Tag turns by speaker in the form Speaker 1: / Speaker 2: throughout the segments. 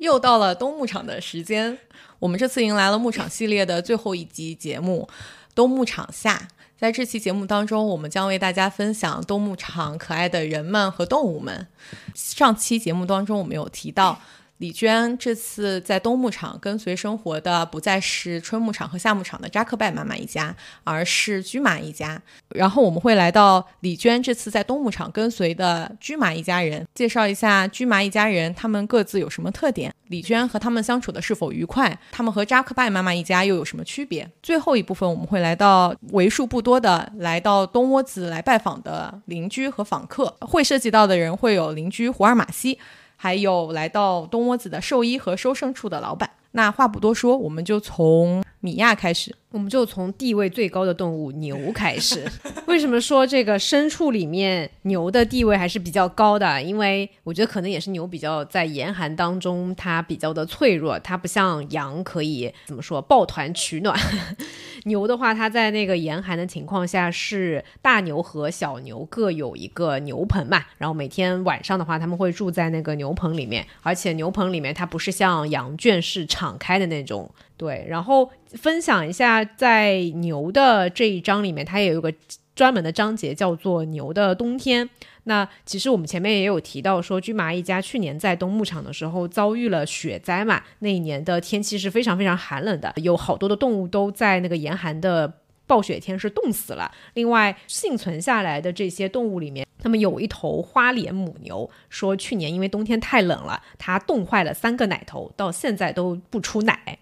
Speaker 1: 又到了冬牧场的时间，我们这次迎来了牧场系列的最后一集节目《冬牧场下》。在这期节目当中，我们将为大家分享冬牧场可爱的人们和动物们。上期节目当中，我们有提到。李娟这次在冬牧场跟随生活的不再是春牧场和夏牧场的扎克拜妈妈一家，而是驹马一家。然后我们会来到李娟这次在冬牧场跟随的驹马一家人，介绍一下驹马一家人他们各自有什么特点，李娟和他们相处的是否愉快，他们和扎克拜妈妈一家又有什么区别。最后一部分我们会来到为数不多的来到东窝子来拜访的邻居和访客，会涉及到的人会有邻居胡尔马西。还有来到东窝子的兽医和收牲处的老板。那话不多说，我们就从米娅开始。
Speaker 2: 我们就从地位最高的动物牛开始。为什么说这个牲畜里面牛的地位还是比较高的？因为我觉得可能也是牛比较在严寒当中，它比较的脆弱，它不像羊可以怎么说抱团取暖。牛的话，它在那个严寒的情况下，是大牛和小牛各有一个牛棚嘛，然后每天晚上的话，他们会住在那个牛棚里面，而且牛棚里面它不是像羊圈是敞开的那种。对，然后分享一下，在牛的这一章里面，它也有个专门的章节，叫做牛的冬天。那其实我们前面也有提到，说驹麻一家去年在冬牧场的时候遭遇了雪灾嘛，那一年的天气是非常非常寒冷的，有好多的动物都在那个严寒的暴雪天是冻死了。另外，幸存下来的这些动物里面，他们有一头花脸母牛，说去年因为冬天太冷了，它冻坏了三个奶头，到现在都不出奶。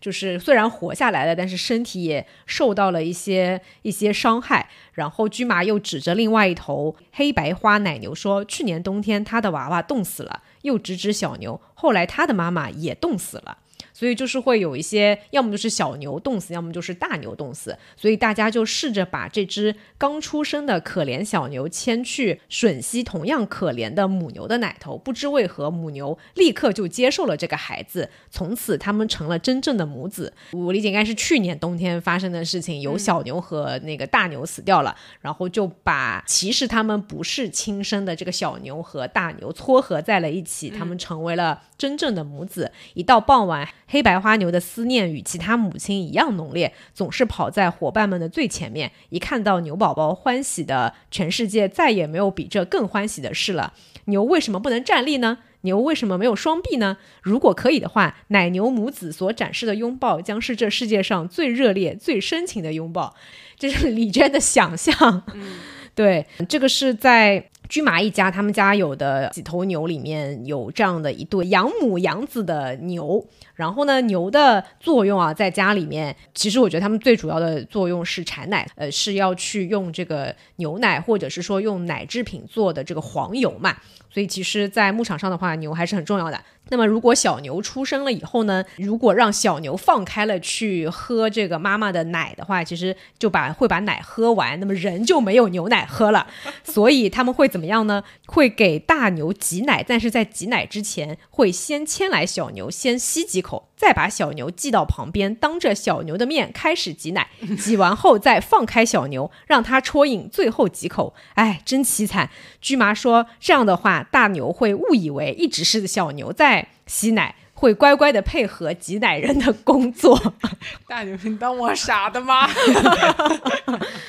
Speaker 2: 就是虽然活下来了，但是身体也受到了一些一些伤害。然后驹马又指着另外一头黑白花奶牛说：“去年冬天他的娃娃冻死了。”又指指小牛，后来他的妈妈也冻死了。所以就是会有一些，要么就是小牛冻死，要么就是大牛冻死。所以大家就试着把这只刚出生的可怜小牛牵去吮吸同样可怜的母牛的奶头。不知为何，母牛立刻就接受了这个孩子，从此他们成了真正的母子。我理解应该是去年冬天发生的事情，有小牛和那个大牛死掉了，然后就把其实他们不是亲生的这个小牛和大牛撮合在了一起，他们成为了真正的母子。一到傍晚。黑白花牛的思念与其他母亲一样浓烈，总是跑在伙伴们的最前面。一看到牛宝宝欢喜的，全世界再也没有比这更欢喜的事了。牛为什么不能站立呢？牛为什么没有双臂呢？如果可以的话，奶牛母子所展示的拥抱将是这世界上最热烈、最深情的拥抱。这是李娟的想象。对，这个是在。驹马一家，他们家有的几头牛里面有这样的一对养母养子的牛。然后呢，牛的作用啊，在家里面，其实我觉得他们最主要的作用是产奶，呃，是要去用这个牛奶或者是说用奶制品做的这个黄油嘛。所以其实，在牧场上的话，牛还是很重要的。那么，如果小牛出生了以后呢？如果让小牛放开了去喝这个妈妈的奶的话，其实就把会把奶喝完，那么人就没有牛奶喝了。所以他们会怎么样呢？会给大牛挤奶，但是在挤奶之前，会先牵来小牛先吸几口，再把小牛系到旁边，当着小牛的面开始挤奶。挤完后再放开小牛，让它啜饮最后几口。哎，真凄惨！驹麻说这样的话，大牛会误以为一直是小牛在。吸奶会乖乖的配合挤奶人的工作。
Speaker 3: 大牛，你当我傻的吗？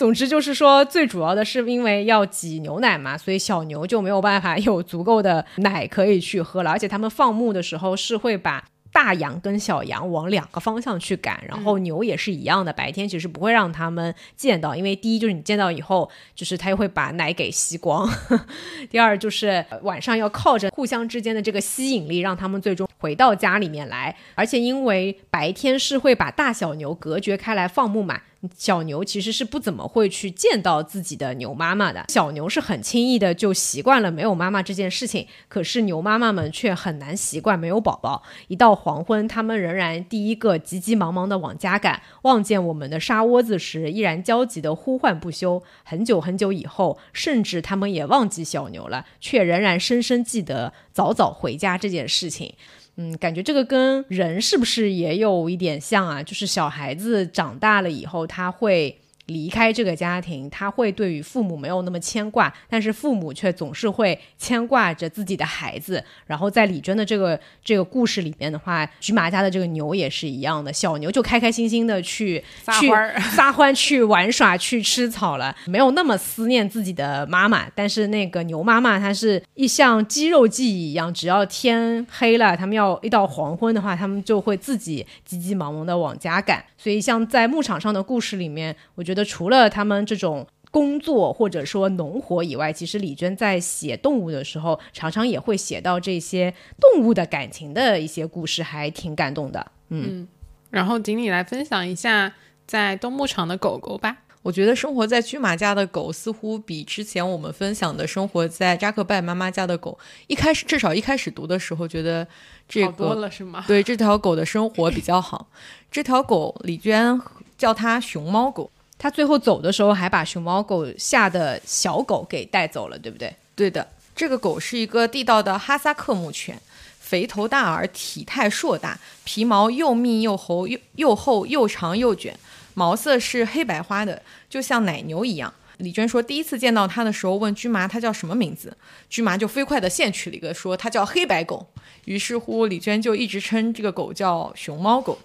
Speaker 2: 总之就是说，最主要的是因为要挤牛奶嘛，所以小牛就没有办法有足够的奶可以去喝了。而且他们放牧的时候是会把。大羊跟小羊往两个方向去赶，然后牛也是一样的，白天其实不会让他们见到，因为第一就是你见到以后，就是它又会把奶给吸光；第二就是晚上要靠着互相之间的这个吸引力，让他们最终回到家里面来。而且因为白天是会把大小牛隔绝开来放牧嘛。小牛其实是不怎么会去见到自己的牛妈妈的。小牛是很轻易的就习惯了没有妈妈这件事情，可是牛妈妈们却很难习惯没有宝宝。一到黄昏，他们仍然第一个急急忙忙的往家赶，望见我们的沙窝子时，依然焦急的呼唤不休。很久很久以后，甚至他们也忘记小牛了，却仍然深深记得早早回家这件事情。嗯，感觉这个跟人是不是也有一点像啊？就是小孩子长大了以后，他会。离开这个家庭，他会对于父母没有那么牵挂，但是父母却总是会牵挂着自己的孩子。然后在李娟的这个这个故事里面的话，菊麻家的这个牛也是一样的，小牛就开开心心的去
Speaker 3: 撒欢
Speaker 2: 撒欢去玩耍去吃草了，没有那么思念自己的妈妈。但是那个牛妈妈，她是一像肌肉记忆一样，只要天黑了，他们要一到黄昏的话，他们就会自己急急忙忙的往家赶。所以像在牧场上的故事里面，我觉得除了他们这种工作或者说农活以外，其实李娟在写动物的时候，常常也会写到这些动物的感情的一些故事，还挺感动的。嗯，
Speaker 3: 然后请你来分享一下在东牧场的狗狗吧。
Speaker 1: 我觉得生活在驹马家的狗似乎比之前我们分享的生活在扎克拜妈妈家的狗，一开始至少一开始读的时候觉得这
Speaker 3: 好多了是吗？
Speaker 1: 对这条狗的生活比较好。这条狗李娟叫它熊猫狗，
Speaker 2: 它最后走的时候还把熊猫狗下的小狗给带走了，对不对？
Speaker 1: 对的，这个狗是一个地道的哈萨克牧犬，肥头大耳，体态硕大，皮毛又密又厚又又厚又长又卷，毛色是黑白花的，就像奶牛一样。李娟说，第一次见到它的时候，问驹麻它叫什么名字，驹麻就飞快的现取了一个，说它叫黑白狗。于是乎，李娟就一直称这个狗叫熊猫狗。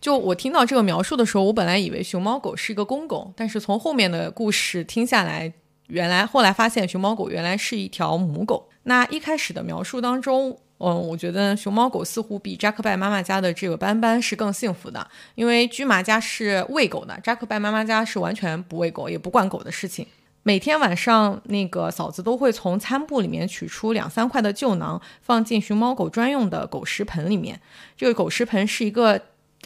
Speaker 1: 就我听到这个描述的时候，我本来以为熊猫狗是一个公狗，但是从后面的故事听下来，原来后来发现熊猫狗原来是一条母狗。那一开始的描述当中，嗯，我觉得熊猫狗似乎比扎克拜妈妈家的这个斑斑是更幸福的，因为驹麻家是喂狗的，扎克拜妈妈家是完全不喂狗，也不管狗的事情。每天晚上，那个嫂子都会从餐布里面取出两三块的旧囊，放进熊猫狗专用的狗食盆里面。这个狗食盆是一个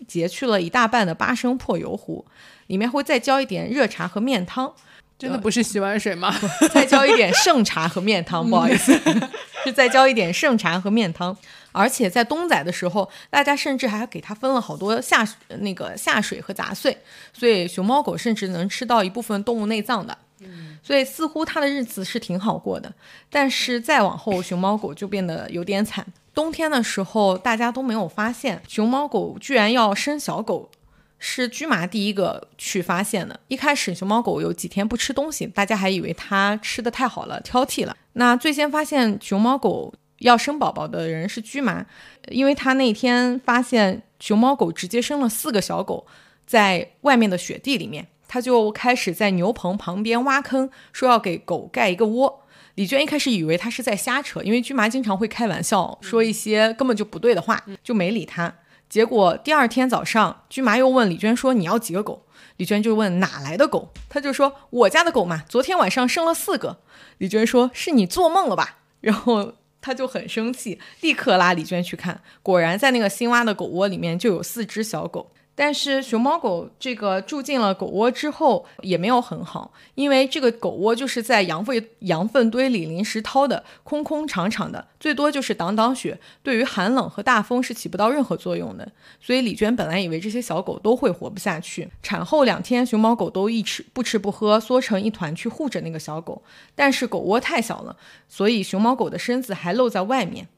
Speaker 1: 截去了一大半的八升破油壶，里面会再浇一点热茶和面汤。
Speaker 3: 真的不是洗碗水吗？
Speaker 1: 再浇一点剩茶和面汤，不好意思，是再浇一点剩茶和面汤。而且在冬仔的时候，大家甚至还给它分了好多下那个下水和杂碎，所以熊猫狗甚至能吃到一部分动物内脏的。所以似乎它的日子是挺好过的。但是再往后，熊猫狗就变得有点惨。冬天的时候，大家都没有发现熊猫狗居然要生小狗。是驹麻第一个去发现的。一开始，熊猫狗有几天不吃东西，大家还以为它吃的太好了，挑剔了。那最先发现熊猫狗要生宝宝的人是驹麻，因为他那天发现熊猫狗直接生了四个小狗，在外面的雪地里面，他就开始在牛棚旁边挖坑，说要给狗盖一个窝。李娟一开始以为他是在瞎扯，因为驹麻经常会开玩笑，说一些根本就不对的话，就没理他。结果第二天早上，驹麻又问李娟说：“你要几个狗？”李娟就问哪来的狗，他就说：“我家的狗嘛，昨天晚上生了四个。”李娟说：“是你做梦了吧？” 然后他就很生气，立刻拉李娟去看，果然在那个新挖的狗窝里面就有四只小狗。但是熊猫狗这个住进了狗窝之后也没有很好，因为这个狗窝就是在羊粪羊粪堆里临时掏的，空空敞敞的，最多就是挡挡雪，对于寒冷和大风是起不到任何作用的。所以李娟本来以为这些小狗都会活不下去。产后两天，熊猫狗都一吃不吃不喝，缩成一团去护着那个小狗，但是狗窝太小了，所以熊猫狗的身子还露在外面，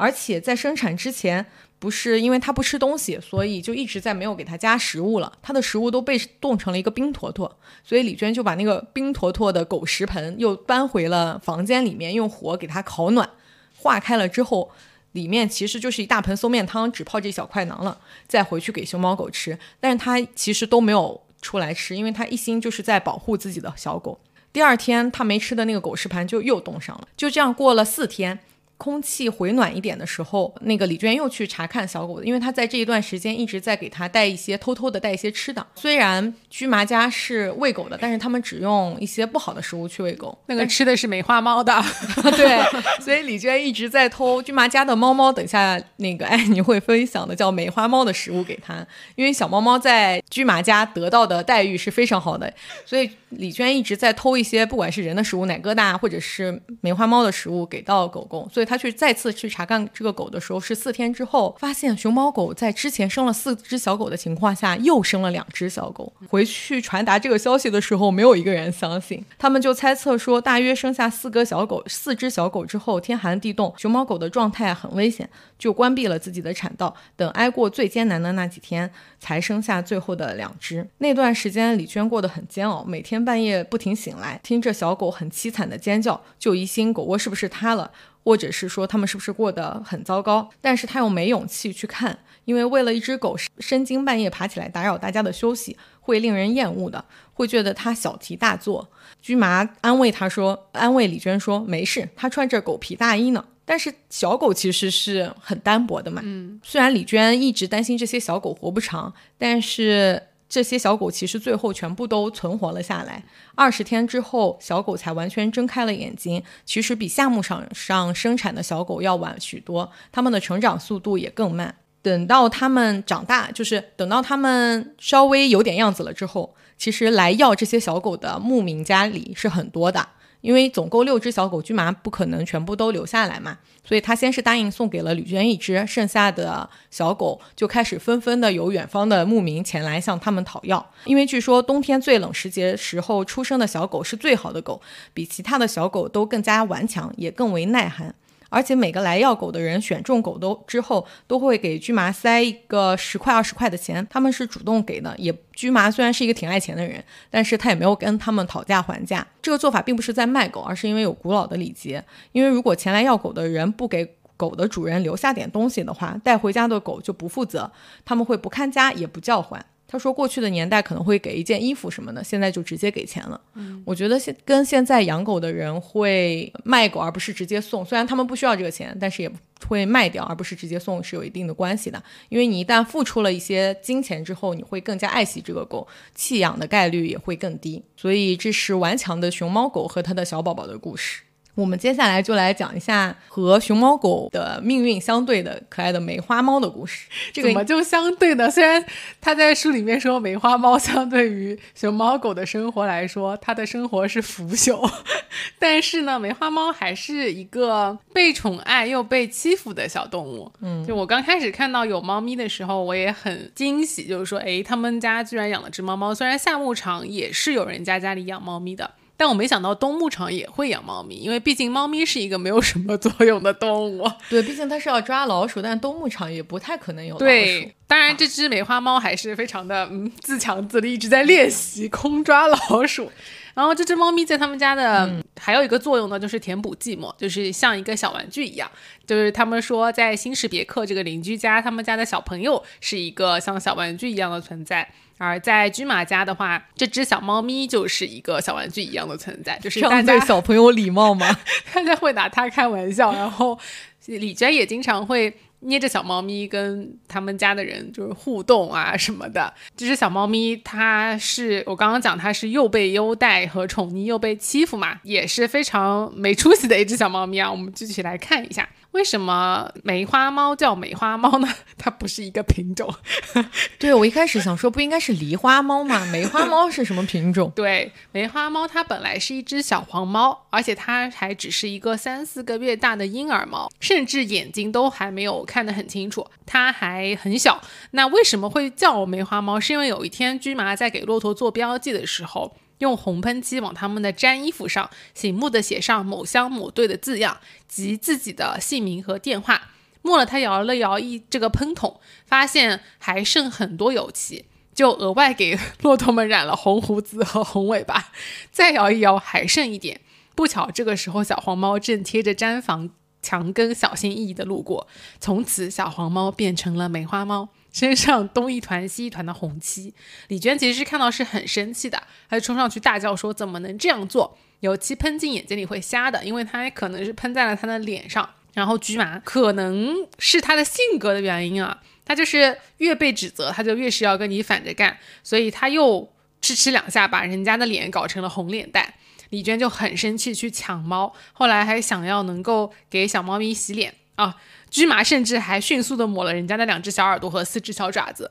Speaker 1: 而且在生产之前。不是因为它不吃东西，所以就一直在没有给它加食物了。它的食物都被冻成了一个冰坨坨，所以李娟就把那个冰坨坨的狗食盆又搬回了房间里面，用火给它烤暖。化开了之后，里面其实就是一大盆松面汤，只泡这小块囊了。再回去给熊猫狗吃，但是它其实都没有出来吃，因为它一心就是在保护自己的小狗。第二天，它没吃的那个狗食盘就又冻上了。就这样过了四天。空气回暖一点的时候，那个李娟又去查看小狗，因为她在这一段时间一直在给它带一些偷偷的带一些吃的。虽然居麻家是喂狗的，但是他们只用一些不好的食物去喂狗。
Speaker 3: 那个吃的是梅花猫的，
Speaker 1: 对，所以李娟一直在偷居麻家的猫猫。等下那个艾妮会分享的叫梅花猫的食物给它，因为小猫猫在居麻家得到的待遇是非常好的，所以李娟一直在偷一些不管是人的食物，奶疙瘩或者是梅花猫的食物给到狗狗。所以他去再次去查看这个狗的时候，是四天之后，发现熊猫狗在之前生了四只小狗的情况下，又生了两只小狗。回去传达这个消息的时候，没有一个人相信，他们就猜测说，大约生下四个小狗，四只小狗之后，天寒地冻，熊猫狗的状态很危险，就关闭了自己的产道，等挨过最艰难的那几天，才生下最后的两只。那段时间，李娟过得很煎熬，每天半夜不停醒来，听着小狗很凄惨的尖叫，就疑心狗窝是不是塌了。或者是说他们是不是过得很糟糕？但是他又没勇气去看，因为为了一只狗深更半夜爬起来打扰大家的休息，会令人厌恶的，会觉得他小题大做。居麻安慰他说：“安慰李娟说没事，他穿着狗皮大衣呢。”但是小狗其实是很单薄的嘛。嗯，虽然李娟一直担心这些小狗活不长，但是。这些小狗其实最后全部都存活了下来。二十天之后，小狗才完全睁开了眼睛。其实比夏牧场上生产的小狗要晚许多，它们的成长速度也更慢。等到它们长大，就是等到它们稍微有点样子了之后，其实来要这些小狗的牧民家里是很多的。因为总共六只小狗，巨麻不可能全部都留下来嘛，所以他先是答应送给了吕娟一只，剩下的小狗就开始纷纷的由远方的牧民前来向他们讨要。因为据说冬天最冷时节时候出生的小狗是最好的狗，比其他的小狗都更加顽强，也更为耐寒。而且每个来要狗的人选中狗都之后，都会给居麻塞一个十块二十块的钱，他们是主动给的。也居麻虽然是一个挺爱钱的人，但是他也没有跟他们讨价还价。这个做法并不是在卖狗，而是因为有古老的礼节。因为如果前来要狗的人不给狗的主人留下点东西的话，带回家的狗就不负责，他们会不看家也不叫唤。他说，过去的年代可能会给一件衣服什么的，现在就直接给钱了。嗯，我觉得现跟现在养狗的人会卖狗而不是直接送，虽然他们不需要这个钱，但是也会卖掉而不是直接送是有一定的关系的。因为你一旦付出了一些金钱之后，你会更加爱惜这个狗，弃养的概率也会更低。所以这是顽强的熊猫狗和它的小宝宝的故事。我们接下来就来讲一下和熊猫狗的命运相对的可爱的梅花猫的故事。这个
Speaker 3: 怎么就相对呢？虽然他在书里面说梅花猫相对于熊猫狗的生活来说，它的生活是腐朽，但是呢，梅花猫还是一个被宠爱又被欺负的小动物。嗯，就我刚开始看到有猫咪的时候，我也很惊喜，就是说，哎，他们家居然养了只猫猫。虽然夏牧场也是有人家家里养猫咪的。但我没想到东牧场也会养猫咪，因为毕竟猫咪是一个没有什么作用的动物。
Speaker 1: 对，毕竟它是要抓老鼠，但东牧场也不太可能有老鼠。
Speaker 3: 对，当然这只梅花猫还是非常的嗯自强自立，一直在练习空抓老鼠。然后这只猫咪在他们家的还有一个作用呢，就是填补寂寞，就是像一个小玩具一样。就是他们说在新史别克这个邻居家，他们家的小朋友是一个像小玩具一样的存在。而在居马家的话，这只小猫咪就是一个小玩具一样的存在，就是大
Speaker 1: 家对小朋友礼貌吗？
Speaker 3: 大家会拿它开玩笑，然后李娟也经常会捏着小猫咪跟他们家的人就是互动啊什么的。这只小猫咪，它是我刚刚讲它是又被优待和宠溺又被欺负嘛，也是非常没出息的一只小猫咪啊。我们具体来看一下。为什么梅花猫叫梅花猫呢？它不是一个品种。
Speaker 1: 对我一开始想说，不应该是狸花猫吗？梅花猫是什么品种？
Speaker 3: 对，梅花猫它本来是一只小黄猫，而且它还只是一个三四个月大的婴儿猫，甚至眼睛都还没有看得很清楚，它还很小。那为什么会叫梅花猫？是因为有一天驹麻在给骆驼做标记的时候。用红喷漆往他们的毡衣服上醒目的写上某乡某队的字样及自己的姓名和电话。末了，他摇了摇一这个喷筒，发现还剩很多油漆，就额外给骆驼们染了红胡子和红尾巴。再摇一摇，还剩一点。不巧，这个时候小黄猫正贴着毡房墙根，小心翼翼地路过。从此，小黄猫变成了梅花猫。身上东一团西一团的红漆，李娟其实是看到是很生气的，她就冲上去大叫说：“怎么能这样做？油漆喷进眼睛里会瞎的，因为它可能是喷在了她的脸上。”然后驹马可能是他的性格的原因啊，他就是越被指责，他就越是要跟你反着干，所以他又吃吃两下，把人家的脸搞成了红脸蛋。李娟就很生气，去抢猫，后来还想要能够给小猫咪洗脸啊。驹马甚至还迅速的抹了人家的两只小耳朵和四只小爪子。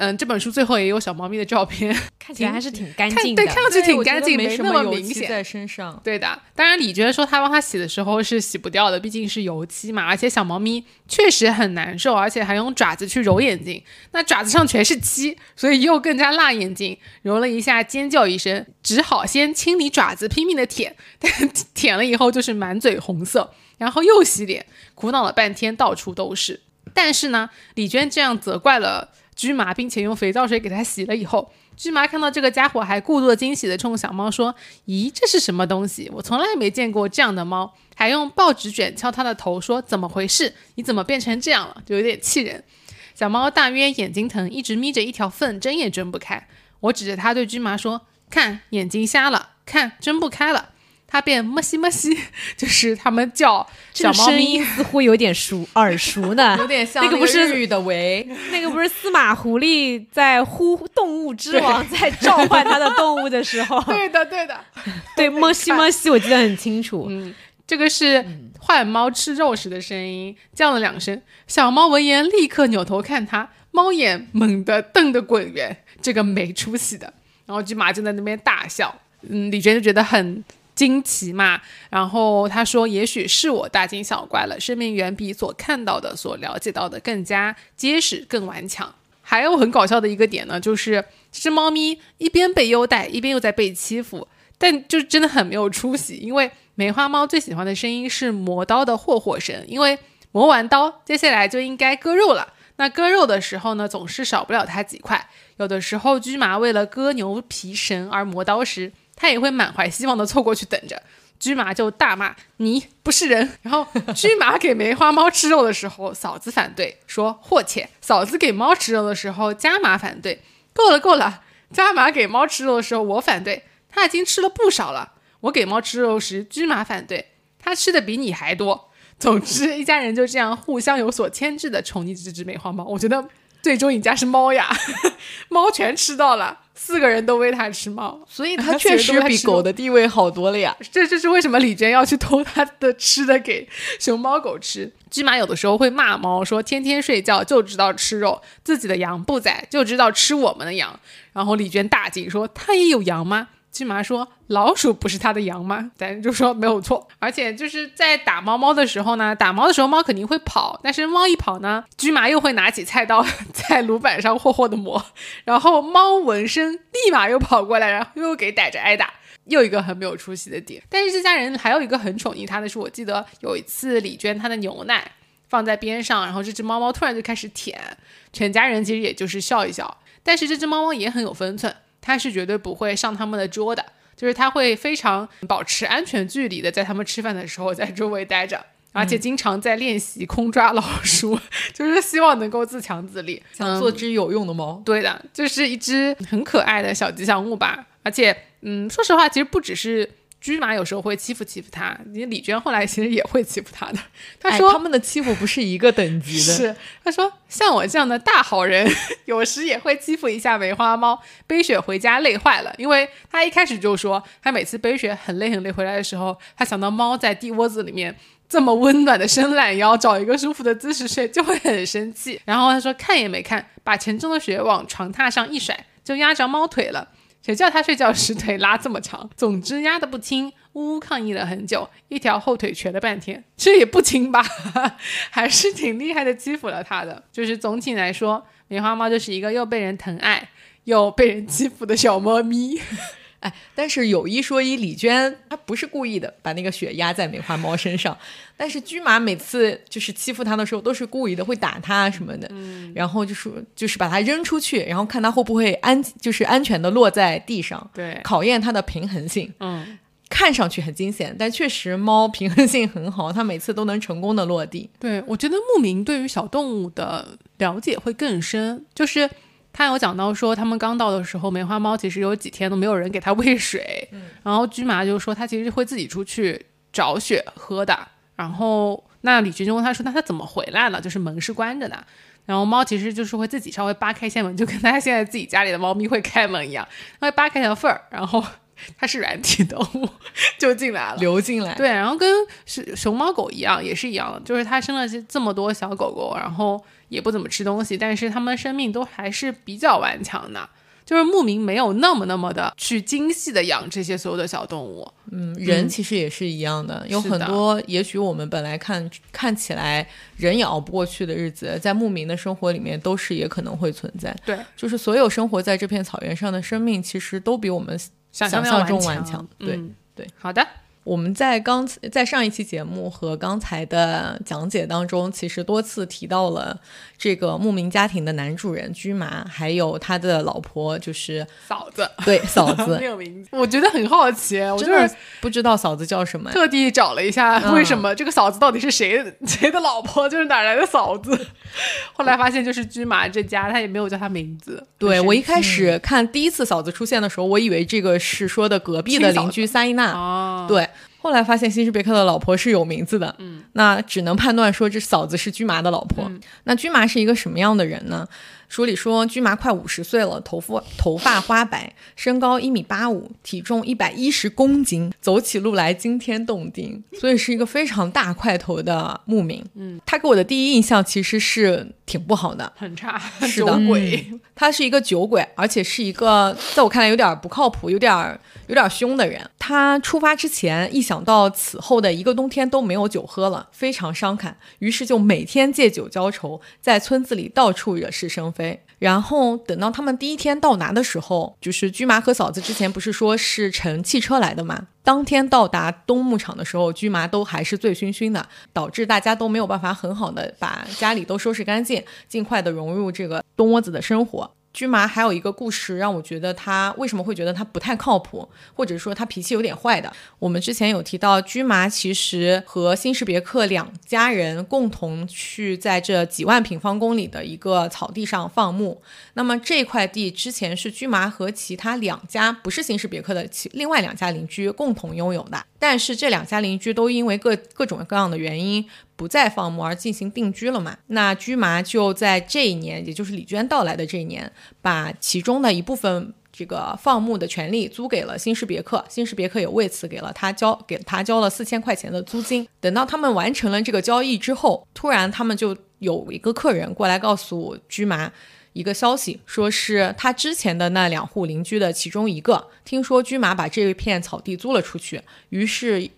Speaker 3: 嗯，这本书最后也有小猫咪的照片，
Speaker 2: 看起来还是挺干净的。
Speaker 3: 对，看上去挺干净，
Speaker 1: 没什
Speaker 3: 那么
Speaker 1: 油漆
Speaker 3: 明显。
Speaker 1: 在身上。
Speaker 3: 对的，当然李娟说她帮他洗的时候是洗不掉的，毕竟是油漆嘛，而且小猫咪确实很难受，而且还用爪子去揉眼睛，那爪子上全是漆，所以又更加辣眼睛。揉了一下，尖叫一声，只好先清理爪子，拼命的舔，但舔了以后就是满嘴红色，然后又洗脸，苦恼了半天，到处都是。但是呢，李娟这样责怪了。驹麻，并且用肥皂水给它洗了以后，驹麻看到这个家伙，还故作惊喜地冲小猫说：“咦，这是什么东西？我从来没见过这样的猫。”还用报纸卷敲它的头说：“怎么回事？你怎么变成这样了？”就有点气人。小猫大约眼睛疼，一直眯着一条缝，睁也睁不开。我指着它对驹麻说：“看，眼睛瞎了，看，睁不开了。”它便么西么西，就是他们叫小猫咪，
Speaker 2: 似乎有点熟耳熟呢，
Speaker 1: 有点像
Speaker 2: 那个不是
Speaker 1: 日语的喂，
Speaker 2: 那个不是司马狐狸在呼动物之王在召唤他的动物的时候，
Speaker 3: 对的对的，
Speaker 2: 对么西么西，我记得很清楚。
Speaker 3: 嗯，这个是坏猫吃肉时的声音，叫了两声。小猫闻言立刻扭头看它，猫眼猛地瞪得滚圆，这个没出息的。然后骏马就在那边大笑，嗯，李娟就觉得很。惊奇嘛，然后他说：“也许是我大惊小怪了，生命远比所看到的、所了解到的更加结实、更顽强。”还有很搞笑的一个点呢，就是这只猫咪一边被优待，一边又在被欺负，但就真的很没有出息。因为梅花猫最喜欢的声音是磨刀的霍霍声，因为磨完刀，接下来就应该割肉了。那割肉的时候呢，总是少不了它几块。有的时候，驹麻为了割牛皮绳而磨刀时，他也会满怀希望的凑过去等着，驹麻就大骂你不是人。然后驹麻给梅花猫吃肉的时候，嫂子反对说霍切；嫂子给猫吃肉的时候，家麻反对。够了够了，家麻给猫吃肉的时候我反对，他已经吃了不少了。我给猫吃肉时，驹麻反对，他吃的比你还多。总之，一家人就这样互相有所牵制的宠溺这只梅花猫。我觉得最终赢家是猫呀，猫全吃到了。四个人都喂它吃猫，
Speaker 1: 所以它 确实比狗的地位好多了呀。
Speaker 3: 这这是为什么李娟要去偷它的吃的给熊猫狗吃？驹马有的时候会骂猫，说天天睡觉就知道吃肉，自己的羊不宰就知道吃我们的羊。然后李娟大惊说：“它也有羊吗？”骏马说：“老鼠不是他的羊吗？”咱就说没有错。而且就是在打猫猫的时候呢，打猫的时候猫肯定会跑，但是猫一跑呢，驹麻又会拿起菜刀 在炉板上霍霍的磨，然后猫闻声立马又跑过来，然后又给逮着挨打。又一个很没有出息的点。但是这家人还有一个很宠溺它的是，我记得有一次李娟她的牛奶放在边上，然后这只猫猫突然就开始舔，全家人其实也就是笑一笑。但是这只猫猫也很有分寸。它是绝对不会上他们的桌的，就是它会非常保持安全距离的，在他们吃饭的时候在周围待着，而且经常在练习空抓老鼠，就是希望能够自强自立，
Speaker 1: 想做只有用的猫。
Speaker 3: 对的，就是一只很可爱的小吉祥物吧。而且，嗯，说实话，其实不只是。驹马有时候会欺负欺负他，你李娟后来其实也会欺负他的。他说
Speaker 1: 他们的欺负不是一个等级的。
Speaker 3: 是，他说像我这样的大好人，有时也会欺负一下梅花猫。背雪回家累坏了，因为他一开始就说，他每次背雪很累很累回来的时候，他想到猫在地窝子里面这么温暖的伸懒腰，找一个舒服的姿势睡，就会很生气。然后他说看也没看，把沉重的雪往床榻上一甩，就压着猫腿了。谁叫他睡觉时腿拉这么长？总之压得不轻，呜呜抗议了很久，一条后腿瘸了半天，这也不轻吧？还是挺厉害的，欺负了他的。就是总体来说，棉花猫就是一个又被人疼爱又被人欺负的小猫咪。
Speaker 1: 哎，但是有一说一，李娟她不是故意的，把那个血压在梅花猫身上。但是驹马每次就是欺负它的时候，都是故意的，会打它什么的。嗯，然后就是就是把它扔出去，然后看它会不会安，就是安全的落在地上。
Speaker 3: 对，
Speaker 1: 考验它的平衡性。
Speaker 3: 嗯，
Speaker 1: 看上去很惊险，但确实猫平衡性很好，它每次都能成功的落地。
Speaker 3: 对，我觉得牧民对于小动物的了解会更深，就是。他有讲到说，他们刚到的时候，梅花猫其实有几天都没有人给它喂水。然后驹麻就说，它其实会自己出去找雪喝的。然后那李群就问他说：“那它怎么回来了？就是门是关着的。”然后猫其实就是会自己稍微扒开一下门，就跟它现在自己家里的猫咪会开门一样，它会扒开条缝儿，然后它是软体动物，就进来了。
Speaker 1: 流进来。
Speaker 3: 对，然后跟熊熊猫狗一样，也是一样的，就是它生了这这么多小狗狗，然后也不怎么吃东西，但是它们生命都还是比较顽强的。就是牧民没有那么那么的去精细的养这些所有的小动物，
Speaker 1: 嗯，人其实也是一样的，有很多也许我们本来看看起来人也熬不过去的日子，在牧民的生活里面都是也可能会存在。
Speaker 3: 对，
Speaker 1: 就是所有生活在这片草原上的生命，其实都比我们
Speaker 3: 想
Speaker 1: 象中顽强。对对，
Speaker 3: 好的。
Speaker 1: 我们在刚在上一期节目和刚才的讲解当中，其实多次提到了这个牧民家庭的男主人驹麻，还有他的老婆，就是
Speaker 3: 嫂子。
Speaker 1: 对，嫂子
Speaker 3: 没有名字，我觉得很好奇，我就是
Speaker 1: 不知道嫂子叫什么，
Speaker 3: 特地找了一下，为什么这个嫂子到底是谁谁的老婆，就是哪来的嫂子？后来发现就是驹麻这家，他也没有叫他名字。
Speaker 1: 对我一开始看第一次嫂子出现的时候，我以为这个是说的隔壁的邻居萨伊娜。
Speaker 3: 哦，
Speaker 1: 对。后来发现辛士别克的老婆是有名字的，
Speaker 3: 嗯，
Speaker 1: 那只能判断说这嫂子是驹麻的老婆。那驹麻是一个什么样的人呢？书里说，驹麻快五十岁了，头发头发花白，身高一米八五，体重一百一十公斤，走起路来惊天动地，所以是一个非常大块头的牧民。
Speaker 3: 嗯，
Speaker 1: 他给我的第一印象其实是挺不好的，
Speaker 3: 很差，
Speaker 1: 是的，
Speaker 3: 鬼。
Speaker 1: 他是一个酒鬼，而且是一个在我看来有点不靠谱、有点有点凶的人。他出发之前，一想到此后的一个冬天都没有酒喝了，非常伤感，于是就每天借酒浇愁，在村子里到处惹是生非。然后等到他们第一天到达的时候，就是驹麻和嫂子之前不是说是乘汽车来的吗？当天到达东牧场的时候，驹麻都还是醉醺醺的，导致大家都没有办法很好的把家里都收拾干净，尽快的融入这个东窝子的生活。驹麻还有一个故事让我觉得他为什么会觉得他不太靠谱，或者说他脾气有点坏的。我们之前有提到，驹麻其实和辛士别克两家人共同去在这几万平方公里的一个草地上放牧。那么这块地之前是驹麻和其他两家不是新式别克的其另外两家邻居共同拥有的，但是这两家邻居都因为各各种各样的原因。不再放牧而进行定居了嘛？那驹麻就在这一年，也就是李娟到来的这一年，把其中的一部分这个放牧的权利租给了新士别克，新士别克也为此给了他交给他交了四千块钱的租金。等到他们完成了这个交易之后，突然他们就有一个客人过来告诉居麻一个消息，说是他之前的那两户邻居的其中一个听说居麻把这一片草地租了出去，于是。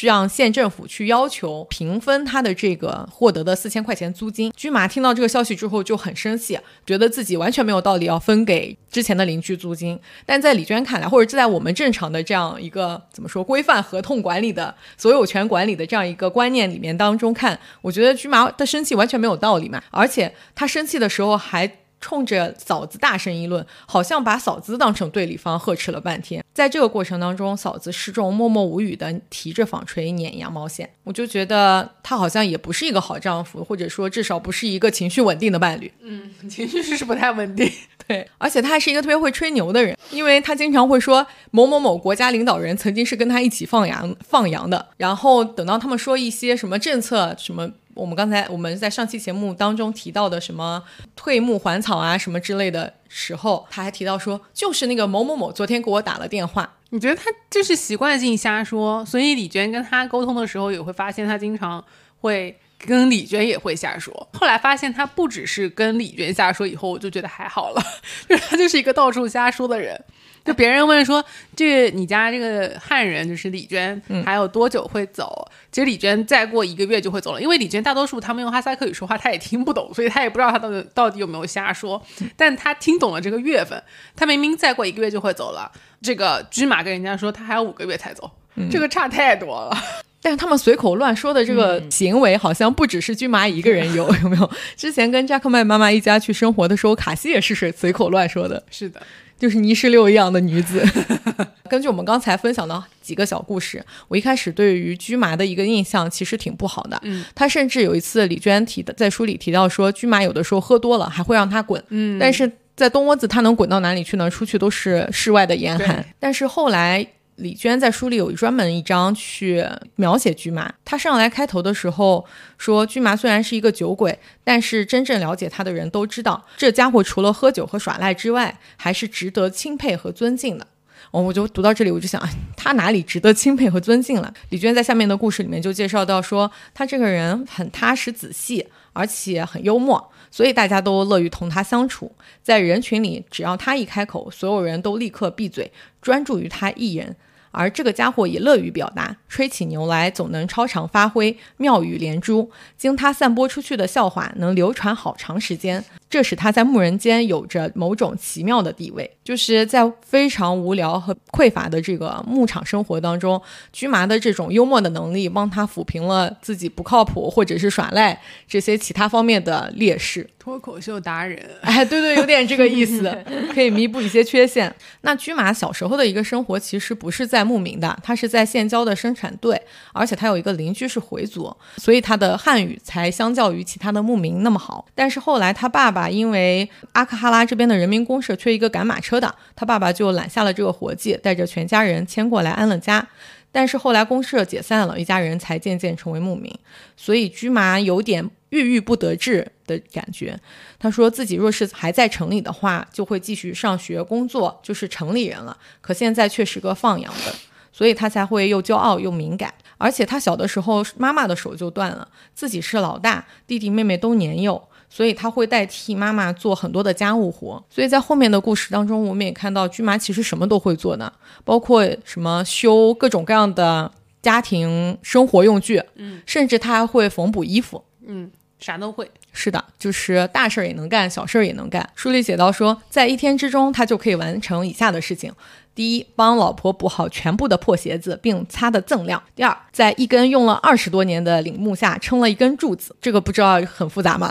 Speaker 1: 让县政府去要求平分他的这个获得的四千块钱租金。驹麻听到这个消息之后就很生气，觉得自己完全没有道理要分给之前的邻居租金。但在李娟看来，或者在我们正常的这样一个怎么说规范合同管理的所有权管理的这样一个观念里面当中看，我觉得驹麻的生气完全没有道理嘛。而且他生气的时候还。冲着嫂子大声议论，好像把嫂子当成对立方，呵斥了半天。在这个过程当中，嫂子失重，默默无语的提着纺锤撵羊毛线。我就觉得他好像也不是一个好丈夫，或者说至少不是一个情绪稳定的伴侣。
Speaker 3: 嗯，情绪是不太稳定。
Speaker 1: 对，而且他还是一个特别会吹牛的人，因为他经常会说某某某国家领导人曾经是跟他一起放羊放羊的。然后等到他们说一些什么政策什么。我们刚才我们在上期节目当中提到的什么退牧还草啊什么之类的时候，他还提到说，就是那个某某某昨天给我打了电话。
Speaker 3: 你觉得他就是习惯性瞎说，所以李娟跟他沟通的时候也会发现他经常会跟李娟也会瞎说。后来发现他不只是跟李娟瞎说，以后我就觉得还好了，就是他就是一个到处瞎说的人。就别人问说，这你家这个汉人就是李娟，还有多久会走？其实李娟再过一个月就会走了，因为李娟大多数他们用哈萨克语说话，他也听不懂，所以他也不知道他到底到底有没有瞎说。但他听懂了这个月份，他明明再过一个月就会走了。这个驹马跟人家说他还有五个月才走，这个差太多了。
Speaker 1: 但是他们随口乱说的这个行为，好像不只是驹麻一个人有，有没有？之前跟扎克麦妈妈一家去生活的时候，卡西也是随随口乱说的。
Speaker 3: 是的。
Speaker 1: 就是泥石流一样的女子。根据我们刚才分享的几个小故事，我一开始对于驹麻的一个印象其实挺不好的。
Speaker 3: 嗯，
Speaker 1: 他甚至有一次李娟提的在书里提到说，驹麻有的时候喝多了还会让他滚。
Speaker 3: 嗯，
Speaker 1: 但是在东窝子他能滚到哪里去呢？出去都是室外的严寒。但是后来李娟在书里有专门一章去描写驹麻。她上来开头的时候说，驹麻虽然是一个酒鬼，但是真正了解他的人都知道，这家伙除了喝酒和耍赖之外，还是值得钦佩和尊敬的。哦，我就读到这里，我就想，他哪里值得钦佩和尊敬了？李娟在下面的故事里面就介绍到说，他这个人很踏实仔细，而且很幽默，所以大家都乐于同他相处。在人群里，只要他一开口，所有人都立刻闭嘴，专注于他一人。而这个家伙也乐于表达，吹起牛来总能超常发挥，妙语连珠。经他散播出去的笑话能流传好长时间，这使他在牧人间有着某种奇妙的地位。就是在非常无聊和匮乏的这个牧场生活当中，驹麻的这种幽默的能力，帮他抚平了自己不靠谱或者是耍赖这些其他方面的劣势。
Speaker 3: 脱口秀达人，
Speaker 1: 哎，对对，有点这个意思，可以弥补一些缺陷。那驹马小时候的一个生活其实不是在牧民的，他是在县郊的生产队，而且他有一个邻居是回族，所以他的汉语才相较于其他的牧民那么好。但是后来他爸爸因为阿克哈拉这边的人民公社缺一个赶马车的，他爸爸就揽下了这个活计，带着全家人迁过来安了家。但是后来公社解散了，一家人才渐渐成为牧民，所以驹麻有点郁郁不得志的感觉。他说自己若是还在城里的话，就会继续上学工作，就是城里人了。可现在却是个放羊的，所以他才会又骄傲又敏感。而且他小的时候，妈妈的手就断了，自己是老大，弟弟妹妹都年幼。所以他会代替妈妈做很多的家务活，所以在后面的故事当中，我们也看到驹麻其实什么都会做呢，包括什么修各种各样的家庭生活用具，
Speaker 3: 嗯，
Speaker 1: 甚至他还会缝补衣服，
Speaker 3: 嗯，啥都会。
Speaker 1: 是的，就是大事儿也能干，小事儿也能干。书里写到说，在一天之中，他就可以完成以下的事情：第一，帮老婆补好全部的破鞋子，并擦得锃亮；第二，在一根用了二十多年的铃木下撑了一根柱子，这个不知道很复杂吗？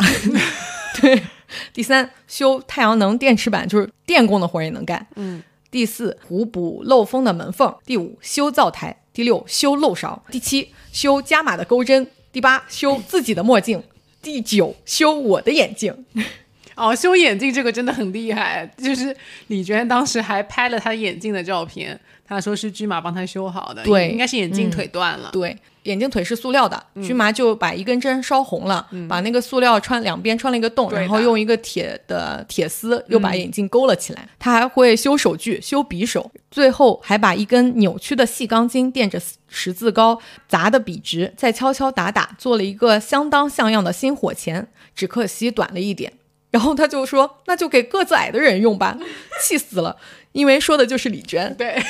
Speaker 1: 对。第三，修太阳能电池板，就是电工的活儿也能干。
Speaker 3: 嗯。
Speaker 1: 第四，补补漏风的门缝；第五，修灶台；第六，修漏勺；第七，修加码的钩针；第八，修自己的墨镜。第九，修我的眼镜。
Speaker 3: 哦，修眼镜这个真的很厉害，就是李娟当时还拍了她眼镜的照片，她说是驹马帮她修好的，
Speaker 1: 对，
Speaker 3: 应该是眼镜腿断了，
Speaker 1: 对。眼镜腿是塑料的，驹麻就把一根针烧红了，把那个塑料穿两边穿了一个洞，然后用一个铁的铁丝又把眼镜勾了起来。他还会修手锯、修匕首，最后还把一根扭曲的细钢筋垫着十字高砸得笔直，再敲敲打打做了一个相当像样的新火钳，只可惜短了一点。然后他就说：“那就给个子矮的人用吧。”气死了，因为说的就是李娟。
Speaker 3: 对。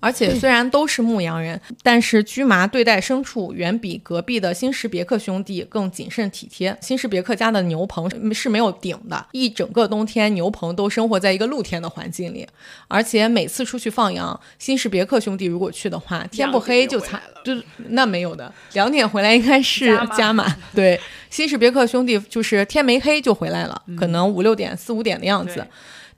Speaker 1: 而且虽然都是牧羊人，但是驹麻对待牲畜远比隔壁的新什别克兄弟更谨慎体贴。新什别克家的牛棚是没有顶的，一整个冬天牛棚都生活在一个露天的环境里。而且每次出去放羊，新什别克兄弟如果去的话，天不黑就擦，就那没有的，两点回来应该是加满。对，新什别克兄弟就是天没黑就回来了，可能五六点、四五点的样子。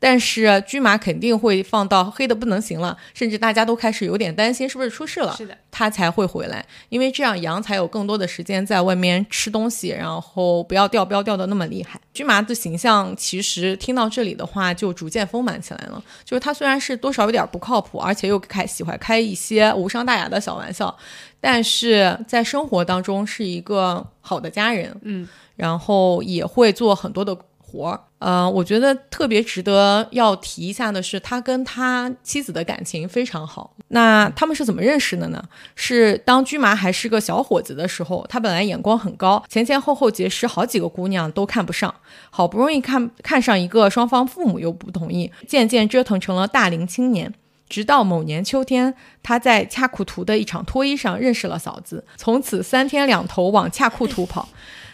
Speaker 1: 但是驹麻肯定会放到黑的不能行了，甚至大家都开始有点担心是不是出事了，
Speaker 3: 是的，
Speaker 1: 他才会回来，因为这样羊才有更多的时间在外面吃东西，然后不要掉膘掉的那么厉害。驹麻的形象其实听到这里的话就逐渐丰满起来了，就是他虽然是多少有点不靠谱，而且又开喜欢开一些无伤大雅的小玩笑，但是在生活当中是一个好的家人，
Speaker 3: 嗯，
Speaker 1: 然后也会做很多的。活儿，呃，我觉得特别值得要提一下的是，他跟他妻子的感情非常好。那他们是怎么认识的呢？是当驹麻还是个小伙子的时候，他本来眼光很高，前前后后结识好几个姑娘都看不上，好不容易看看上一个，双方父母又不同意，渐渐折腾成了大龄青年。直到某年秋天，他在恰库图的一场脱衣上认识了嫂子，从此三天两头往恰库图跑。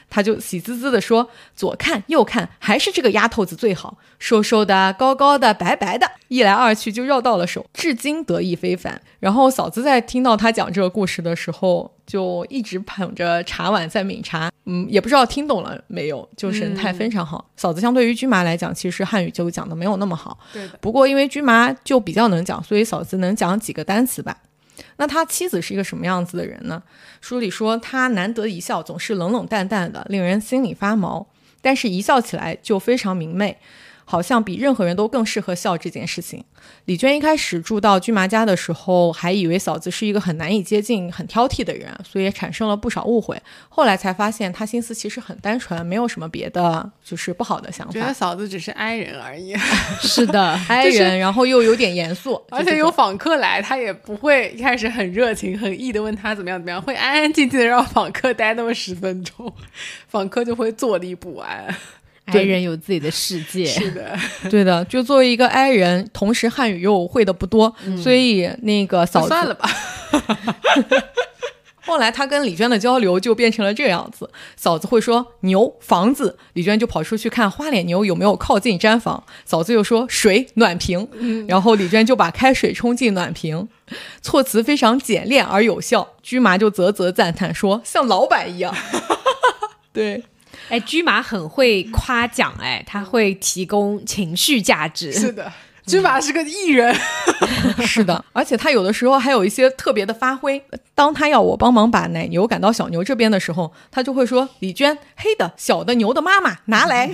Speaker 1: 他就喜滋滋地说：“左看右看，还是这个丫头子最好，瘦瘦的、高高的、白白的，一来二去就绕到了手，至今得意非凡。”然后嫂子在听到他讲这个故事的时候，就一直捧着茶碗在抿茶，嗯，也不知道听懂了没有，就神态非常好。嫂子相对于驹麻来讲，其实汉语就讲的没有那么好，
Speaker 3: 对。
Speaker 1: 不过因为驹麻就比较能讲，所以嫂子能讲几个单词吧。那他妻子是一个什么样子的人呢？书里说他难得一笑，总是冷冷淡淡的，令人心里发毛。但是，一笑起来就非常明媚。好像比任何人都更适合笑这件事情。李娟一开始住到居麻家的时候，还以为嫂子是一个很难以接近、很挑剔的人，所以也产生了不少误会。后来才发现，她心思其实很单纯，没有什么别的，就是不好的想法
Speaker 3: 觉得
Speaker 1: 法。
Speaker 3: 嫂子只是 i 人而已，
Speaker 2: 是的，
Speaker 1: 哀人，然后又有点严肃，
Speaker 3: 而且有访客来，她也不会一开始很热情、很意的问他怎么样怎么样，会安安静静的让访客待那么十分钟，访客就会坐立不安。
Speaker 2: 爱人有自己的世界。
Speaker 3: 是的，
Speaker 1: 对的，就作为一个 i 人，同时汉语又会的不多，所以那个嫂子
Speaker 3: 算了吧。
Speaker 1: 后来他跟李娟的交流就变成了这样子：嫂子会说牛房子，李娟就跑出去看花脸牛有没有靠近毡房，嫂子又说水暖瓶，然后李娟就把开水冲进暖瓶，措辞非常简练而有效。居麻就啧啧赞叹说像老板一样。对，
Speaker 2: 哎，驹马很会夸奖，哎，他会提供情绪价值。
Speaker 3: 是的，驹马是个艺人，
Speaker 1: 是的，而且他有的时候还有一些特别的发挥。当他要我帮忙把奶牛赶到小牛这边的时候，他就会说：“李娟，黑的小的牛的妈妈拿来。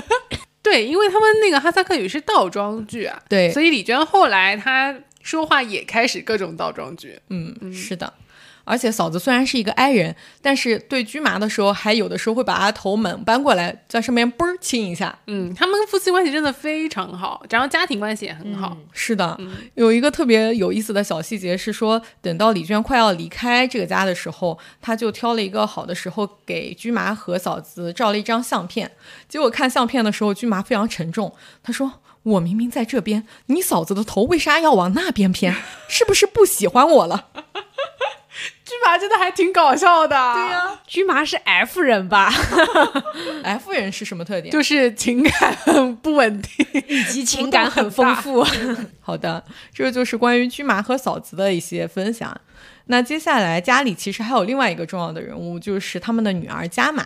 Speaker 3: 对，因为他们那个哈萨克语是倒装句啊，
Speaker 1: 对
Speaker 3: 所以李娟后来她说话也开始各种倒装句。
Speaker 1: 嗯，是的。而且嫂子虽然是一个 i 人，但是对居麻的时候，还有的时候会把他头猛搬过来，在上面嘣儿亲一下。
Speaker 3: 嗯，他们夫妻关系真的非常好，然后家庭关系也很好。
Speaker 1: 是的，有一个特别有意思的小细节是说，等到李娟快要离开这个家的时候，他就挑了一个好的时候给居麻和嫂子照了一张相片。结果看相片的时候，居麻非常沉重，他说：“我明明在这边，你嫂子的头为啥要往那边偏？是不是不喜欢我了
Speaker 3: 君马真的还挺搞笑的。对呀、
Speaker 2: 居麻是 F 人吧
Speaker 1: ？？”F 人是什么特点？
Speaker 3: 就是情感很不稳定。
Speaker 2: 以及情感很丰富。
Speaker 1: 好的，这就是关于居麻和嫂子的一些分享。那接下来家里其实还有另外一个重要的人物，就是他们的女儿加玛。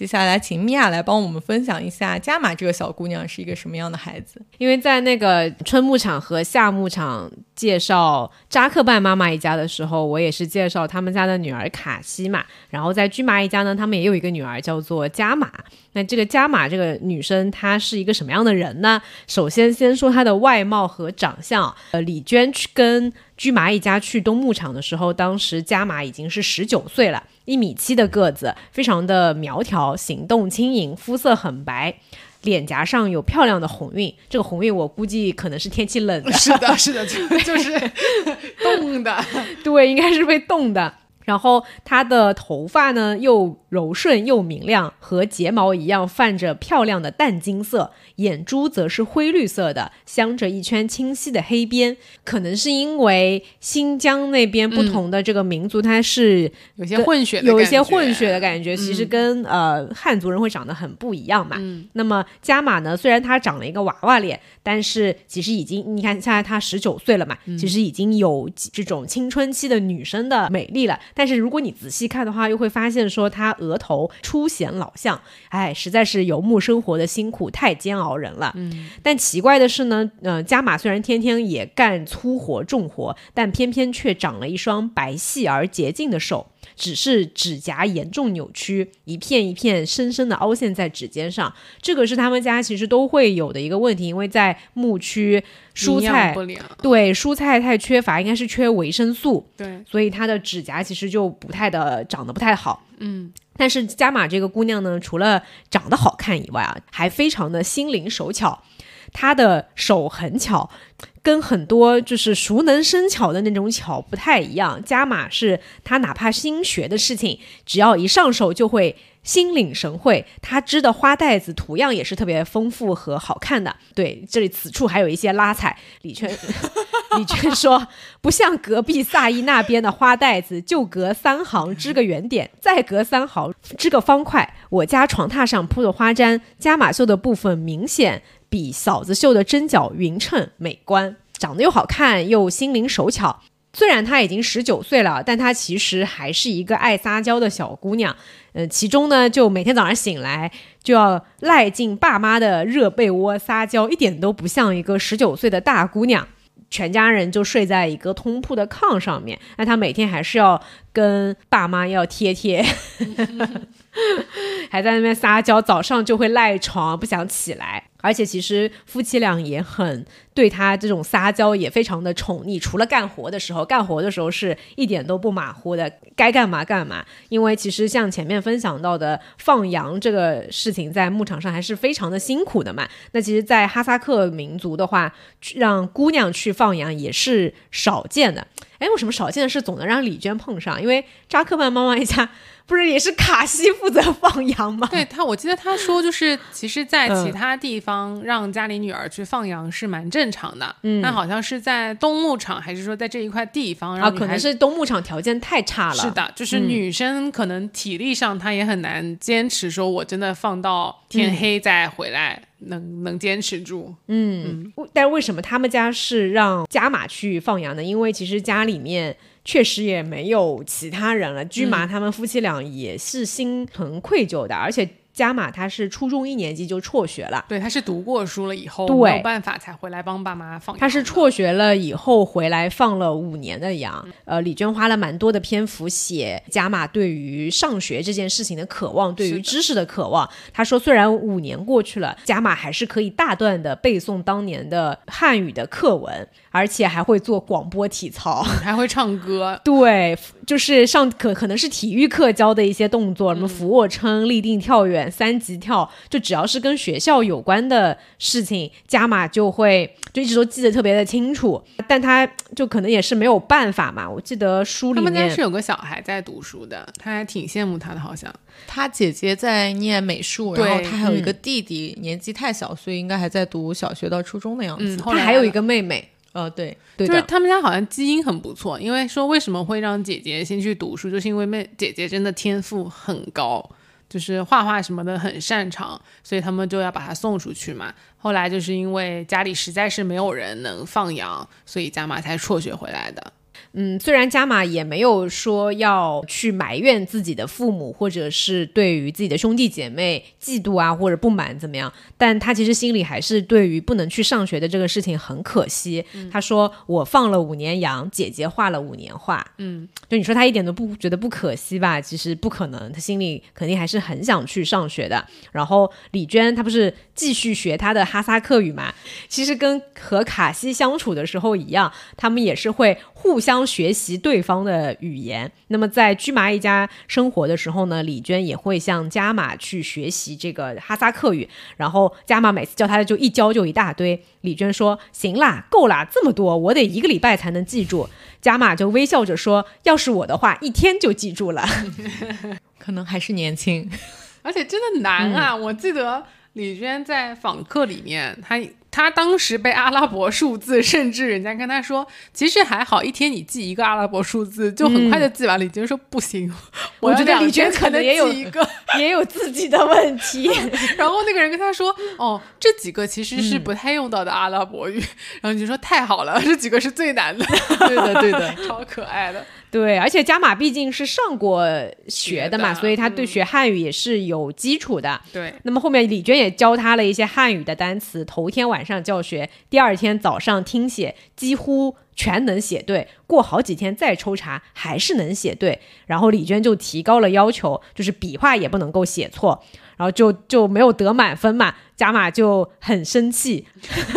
Speaker 1: 接下来请米娅来帮我们分享一下加玛这个小姑娘是一个什么样的孩子。
Speaker 2: 因为在那个春牧场和夏牧场介绍扎克拜妈妈一家的时候，我也是介绍他们家的女儿卡西嘛。然后在居麻一家呢，他们也有一个女儿叫做加玛。那这个加玛这个女生，她是一个什么样的人呢？首先先说她的外貌和长相。呃，李娟去跟居麻一家去东牧场的时候，当时加玛已经是十九岁了，一米七的个子，非常的苗条，行动轻盈，肤色很白。脸颊上有漂亮的红晕，这个红晕我估计可能是天气冷的，
Speaker 3: 是的，是的，就就是 冻的。
Speaker 2: 对，应该是被冻的。然后她的头发呢，又柔顺又明亮，和睫毛一样泛着漂亮的淡金色，眼珠则是灰绿色的，镶着一圈清晰的黑边。可能是因为新疆那边不同的这个民族，它是
Speaker 3: 有些混血的
Speaker 2: 有一些混血的感觉，其实跟、呃汉族人会长得很不一样嘛。
Speaker 3: 嗯
Speaker 2: 那么加玛呢，虽然她长了一个娃娃脸，但是其实已经你看现在她十九岁了嘛，其实已经有这种青春期的女生的美丽了。但是如果你仔细看的话，又会发现说他额头初显老相，哎，实在是游牧生活的辛苦太煎熬人了。嗯，但奇怪的是呢，呃，加马虽然天天也干粗活重活，但偏偏却长了一双白细而洁净的手。只是指甲严重扭曲，一片一片深深的凹陷在指尖上。这个是他们家其实都会有的一个问题，因为在牧区蔬菜，对蔬菜太缺乏，应该是缺维生素，
Speaker 3: 对，
Speaker 2: 所以她的指甲其实就不太的长得不太好。嗯，但是加玛这个姑娘呢，除了长得好看以外啊，还非常的心灵手巧。他的手很巧，跟很多就是熟能生巧的那种巧不太一样。加玛是他哪怕新学的事情，只要一上手就会心领神会。他织的花带子图样也是特别丰富和好看的。对，这里此处还有一些拉踩。李圈 李娟说，不像隔壁萨伊那边的花带子，就隔三行织个圆点，再隔三行织个方块。我家床榻上铺的花毡，加马绣的部分明显比嫂子绣的针脚匀称美观，长得又好看又心灵手巧。虽然她已经十九岁了，但她其实还是一个爱撒娇的小姑娘。呃，其中呢，就每天早上醒来就要赖进爸妈的热被窝撒娇，一点都不像一个十九岁的大姑娘。全家人就睡在一个通铺的炕上面，那她每天还是要跟爸妈要贴贴，还在那边撒娇，早上就会赖床不想起来。而且其实夫妻俩也很对他这种撒娇，也非常的宠溺。除了干活的时候，干活的时候是一点都不马虎的，该干嘛干嘛。因为其实像前面分享到的放羊这个事情，在牧场上还是非常的辛苦的嘛。那其实，在哈萨克民族的话，让姑娘去放羊也是少见的。哎，为什么少见的是总能让李娟碰上？因为扎克曼妈妈一家。不是也是卡西负责放羊吗？
Speaker 3: 对他，我记得他说，就是其实，在其他地方让家里女儿去放羊是蛮正常的。嗯，但好像是在东牧场，还是说在这一块地方，
Speaker 2: 啊，可能是东牧场条件太差了。
Speaker 3: 是的，就是女生可能体力上她也很难坚持，说我真的放到天黑再回来，能能坚持住。
Speaker 2: 嗯，但是为什么他们家是让加马去放羊呢？因为其实家里面。确实也没有其他人了，驹麻他们夫妻俩也是心存愧疚的，而且。加马他是初中一年级就辍学了，
Speaker 3: 对，他是读过书了以后没有办法才回来帮爸妈放。
Speaker 2: 他是辍学了以后回来放了五年的羊。呃，李娟花了蛮多的篇幅写加马对于上学这件事情的渴望，对于知识的渴望。他说，虽然五年过去了，加马还是可以大段的背诵当年的汉语的课文，而且还会做广播体操，
Speaker 3: 还会唱歌。
Speaker 2: 对，就是上可可能是体育课教的一些动作，什么俯卧撑、立定跳远。三级跳，就只要是跟学校有关的事情，加码就会就一直都记得特别的清楚。但他就可能也是没有办法嘛。我记得书里面
Speaker 3: 他们家是有个小孩在读书的，他还挺羡慕他的，好像
Speaker 1: 他姐姐在念美术，然后他还有一个弟弟，年纪太小，所以应该还在读小学到初中的样子。
Speaker 2: 他还有一个妹妹，
Speaker 1: 呃，对，
Speaker 3: 就是他们家好像基因很不错，因为说为什么会让姐姐先去读书，就是因为妹姐姐真的天赋很高。就是画画什么的很擅长，所以他们就要把他送出去嘛。后来就是因为家里实在是没有人能放羊，所以加马才辍学回来的。
Speaker 2: 嗯，虽然加玛也没有说要去埋怨自己的父母，或者是对于自己的兄弟姐妹嫉妒啊，或者不满怎么样，但他其实心里还是对于不能去上学的这个事情很可惜。他说：“我放了五年羊，姐姐画了五年画。”嗯，就你说他一点都不觉得不可惜吧？其实不可能，他心里肯定还是很想去上学的。然后李娟她不是继续学他的哈萨克语嘛？其实跟和卡西相处的时候一样，他们也是会互相。学习对方的语言。那么在居麻一家生活的时候呢，李娟也会向加玛去学习这个哈萨克语。然后加玛每次教他的就一教就一大堆。李娟说：“行啦，够啦，这么多，我得一个礼拜才能记住。”加玛就微笑着说：“要是我的话，一天就记住了。”
Speaker 1: 可能还是年轻，
Speaker 3: 而且真的难啊！我记得李娟在访客里面，她。她当时背阿拉伯数字，甚至人家跟她说，其实还好，一天你记一个阿拉伯数字就很快就记完了。李娟说不行，
Speaker 2: 我觉得李娟可能也有
Speaker 3: 一个，
Speaker 2: 也有自己的问题。
Speaker 3: 然后那个人跟她说，哦，这几个其实是不太用到的阿拉伯语。然后你就说太好了，这几个是最难的。
Speaker 1: 对的，对的，
Speaker 3: 超可爱的。
Speaker 2: 对，而且加马毕竟是上过学的嘛，所以他对学汉语也是有基础的。
Speaker 3: 对，
Speaker 2: 那么后面李娟也教他了一些汉语的单词，头天晚上教学，第二天早上听写，几乎全能写对。过好几天再抽查，还是能写对。然后李娟就提高了要求，就是笔画也不能够写错，然后就就没有得满分嘛。加马就很生气，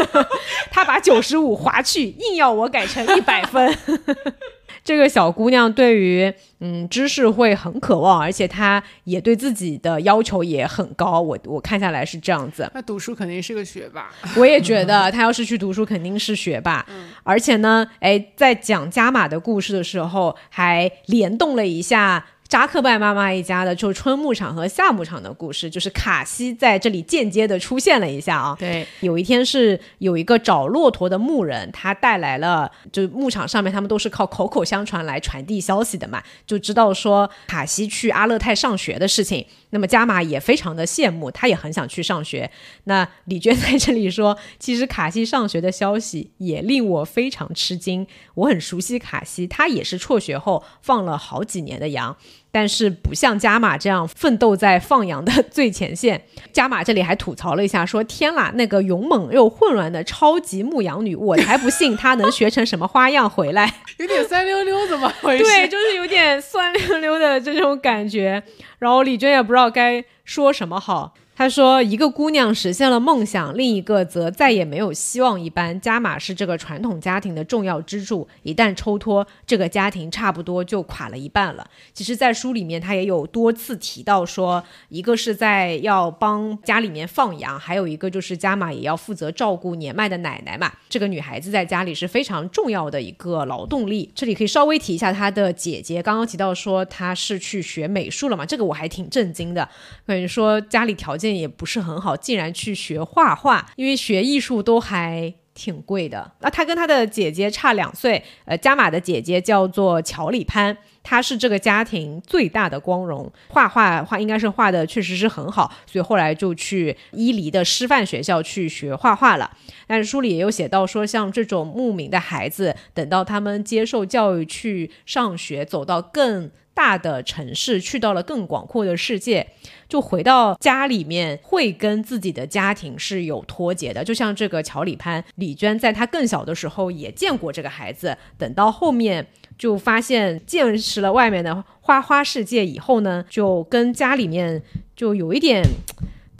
Speaker 2: 他把九十五划去，硬要我改成一百分。这个小姑娘对于嗯知识会很渴望，而且她也对自己的要求也很高。我我看下来是这样子。
Speaker 3: 那读书肯定是个学霸。
Speaker 2: 我也觉得她要是去读书肯定是学霸。嗯。而且呢，哎，在讲加马的故事的时候，还联动了一下。扎克拜妈妈一家的，就是春牧场和夏牧场的故事，就是卡西在这里间接的出现了一下啊。
Speaker 1: 对，
Speaker 2: 有一天是有一个找骆驼的牧人，他带来了，就牧场上面他们都是靠口口相传来传递消息的嘛，就知道说卡西去阿勒泰上学的事情。那么加玛也非常的羡慕，他也很想去上学。那李娟在这里说，其实卡西上学的消息也令我非常吃惊。我很熟悉卡西，他也是辍学后放了好几年的羊。但是不像加马这样奋斗在放羊的最前线。加马这里还吐槽了一下，说：“天啦，那个勇猛又混乱的超级牧羊女，我才不信她能学成什么花样回来。”
Speaker 3: 有点酸溜溜，怎么回事？
Speaker 2: 对，就是有点酸溜溜的这种感觉。然后李娟也不知道该说什么好。他说：“一个姑娘实现了梦想，另一个则再也没有希望一般。加玛是这个传统家庭的重要支柱，一旦抽脱，这个家庭差不多就垮了一半了。”其实，在书里面他也有多次提到说，一个是在要帮家里面放羊，还有一个就是加玛也要负责照顾年迈的奶奶嘛。这个女孩子在家里是非常重要的一个劳动力。这里可以稍微提一下她的姐姐，刚刚提到说她是去学美术了嘛，这个我还挺震惊的。感觉说家里条件。也不是很好，竟然去学画画，因为学艺术都还挺贵的。那他跟他的姐姐差两岁，呃，加玛的姐姐叫做乔里潘，她是这个家庭最大的光荣。画画画应该是画的确实是很好，所以后来就去伊犁的师范学校去学画画了。但是书里也有写到说，像这种牧民的孩子，等到他们接受教育去上学，走到更。大的城市去到了更广阔的世界，就回到家里面会跟自己的家庭是有脱节的。就像这个乔里潘李娟，在她更小的时候也见过这个孩子，等到后面就发现见识了外面的花花世界以后呢，就跟家里面就有一点。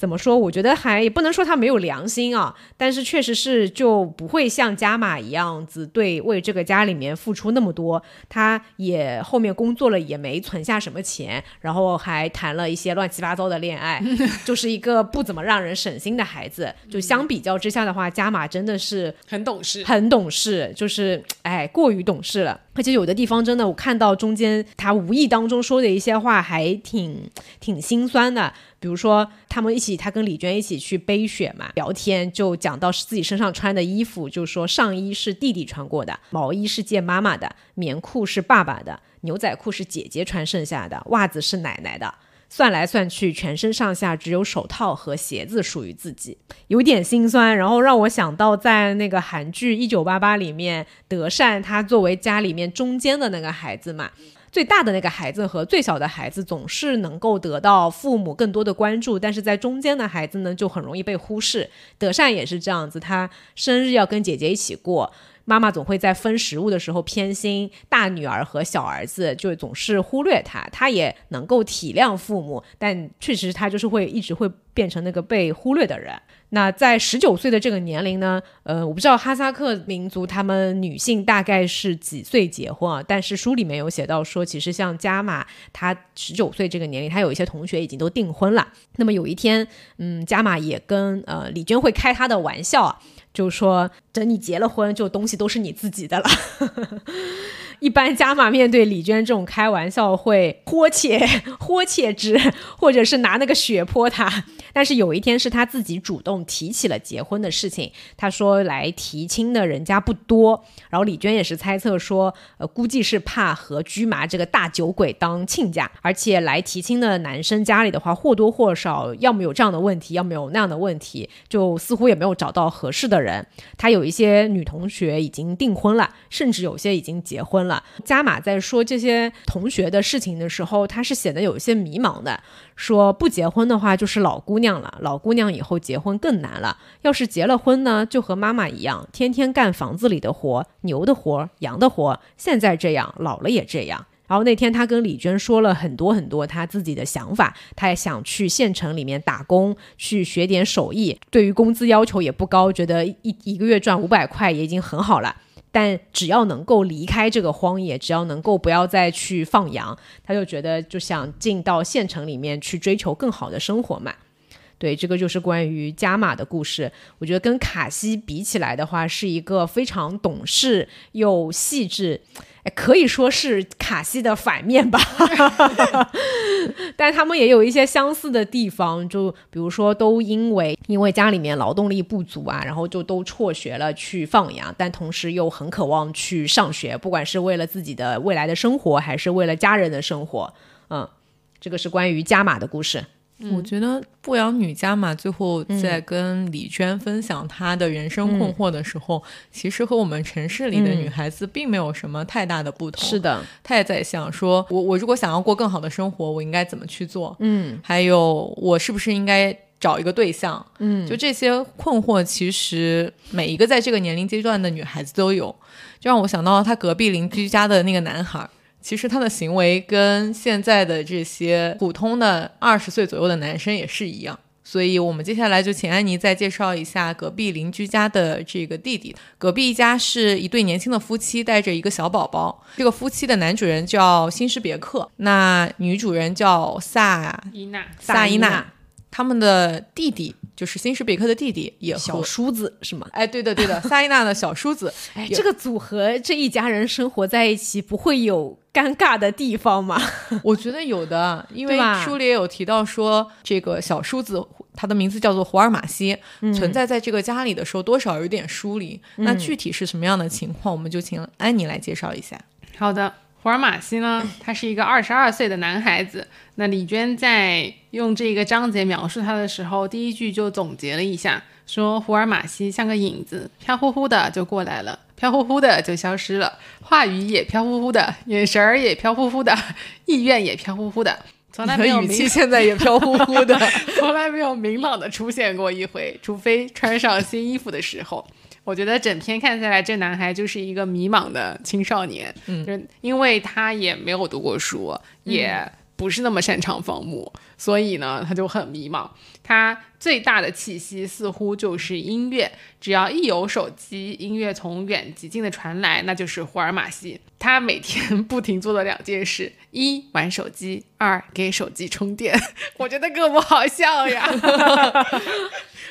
Speaker 2: 怎么说？我觉得还也不能说他没有良心啊，但是确实是就不会像加马一样子对为这个家里面付出那么多。他也后面工作了，也没存下什么钱，然后还谈了一些乱七八糟的恋爱，就是一个不怎么让人省心的孩子。就相比较之下的话，加马真的是
Speaker 3: 很懂事，
Speaker 2: 很懂事，就是哎过于懂事了。而且有的地方真的，我看到中间他无意当中说的一些话，还挺挺心酸的。比如说，他们一起，他跟李娟一起去背雪嘛，聊天就讲到是自己身上穿的衣服，就说上衣是弟弟穿过的，毛衣是借妈妈的，棉裤是爸爸的，牛仔裤是姐姐穿剩下的，袜子是奶奶的。算来算去，全身上下只有手套和鞋子属于自己，有点心酸。然后让我想到，在那个韩剧《一九八八》里面，德善他作为家里面中间的那个孩子嘛，最大的那个孩子和最小的孩子总是能够得到父母更多的关注，但是在中间的孩子呢，就很容易被忽视。德善也是这样子，他生日要跟姐姐一起过。妈妈总会在分食物的时候偏心大女儿和小儿子，就总是忽略他。他也能够体谅父母，但确实他就是会一直会变成那个被忽略的人。那在十九岁的这个年龄呢，呃，我不知道哈萨克民族他们女性大概是几岁结婚啊？但是书里面有写到说，其实像加玛，她十九岁这个年龄，她有一些同学已经都订婚了。那么有一天，嗯，加玛也跟呃李娟会开他的玩笑啊。就说等你结了婚，就东西都是你自己的了。一般加玛面对李娟这种开玩笑会豁切 豁切之，或者是拿那个血泼他。但是有一天是他自己主动提起了结婚的事情，他说来提亲的人家不多。然后李娟也是猜测说，呃，估计是怕和居麻这个大酒鬼当亲家，而且来提亲的男生家里的话或多或少要么有这样的问题，要么有那样的问题，就似乎也没有找到合适的人。他有一些女同学已经订婚了，甚至有些已经结婚了。加马在说这些同学的事情的时候，他是显得有一些迷茫的。说不结婚的话就是老姑娘了，老姑娘以后结婚更难了。要是结了婚呢，就和妈妈一样，天天干房子里的活、牛的活、羊的活。现在这样，老了也这样。然后那天他跟李娟说了很多很多他自己的想法，他也想去县城里面打工，去学点手艺。对于工资要求也不高，觉得一一个月赚五百块也已经很好了。但只要能够离开这个荒野，只要能够不要再去放羊，他就觉得就想进到县城里面去追求更好的生活嘛。对，这个就是关于加玛的故事。我觉得跟卡西比起来的话，是一个非常懂事又细致。可以说是卡西的反面吧，但他们也有一些相似的地方，就比如说都因为因为家里面劳动力不足啊，然后就都辍学了去放羊，但同时又很渴望去上学，不管是为了自己的未来的生活，还是为了家人的生活。嗯，这个是关于加马的故事。
Speaker 1: 我觉得不养女家嘛，最后在跟李娟分享她的人生困惑的时候，其实和我们城市里的女孩子并没有什么太大的不同。
Speaker 2: 是的，
Speaker 1: 她也在想说，我我如果想要过更好的生活，我应该怎么去做？
Speaker 2: 嗯，
Speaker 1: 还有我是不是应该找一个对象？
Speaker 2: 嗯，
Speaker 1: 就这些困惑，其实每一个在这个年龄阶段的女孩子都有，就让我想到她隔壁邻居家的那个男孩。其实他的行为跟现在的这些普通的二十岁左右的男生也是一样，所以我们接下来就请安妮再介绍一下隔壁邻居家的这个弟弟。隔壁一家是一对年轻的夫妻，带着一个小宝宝。这个夫妻的男主人叫辛施别克，那女主人叫萨
Speaker 3: 伊娜，
Speaker 1: 萨伊
Speaker 2: 娜。
Speaker 1: 他们的弟弟就是新史比克的弟弟，也和
Speaker 2: 小叔子是吗？
Speaker 1: 哎，对的对的，萨伊娜的小叔子。
Speaker 2: 哎，这个组合这一家人生活在一起，不会有尴尬的地方吗？
Speaker 1: 我觉得有的，因为书里也有提到说，这个小叔子他的名字叫做胡尔马西，
Speaker 2: 嗯
Speaker 1: 存在在这个家里的时候，多少有点疏离。那具体是什么样的情况，我们就请安妮来介绍一下。
Speaker 3: 好的，胡尔马西呢，他是一个二十二岁的男孩子。那李娟在用这个章节描述他的时候，第一句就总结了一下，说胡尔马西像个影子，飘忽忽的就过来了，飘忽忽的就消失了，话语也飘忽忽的，眼神儿也飘忽忽的，意愿也飘忽忽的，从来没有
Speaker 1: 语气现在也飘忽忽的。
Speaker 3: 从来没有明朗的出现过一回，除非穿上新衣服的时候。我觉得整篇看下来，这男孩就是一个迷茫的青少年，嗯，就因为他也没有读过书，也不是那么擅长放牧，所以呢，他就很迷茫。他最大的气息似乎就是音乐，只要一有手机，音乐从远及近的传来，那就是胡尔马西。他每天不停做的两件事：一玩手机，二给手机充电。我觉得跟我们好像呀。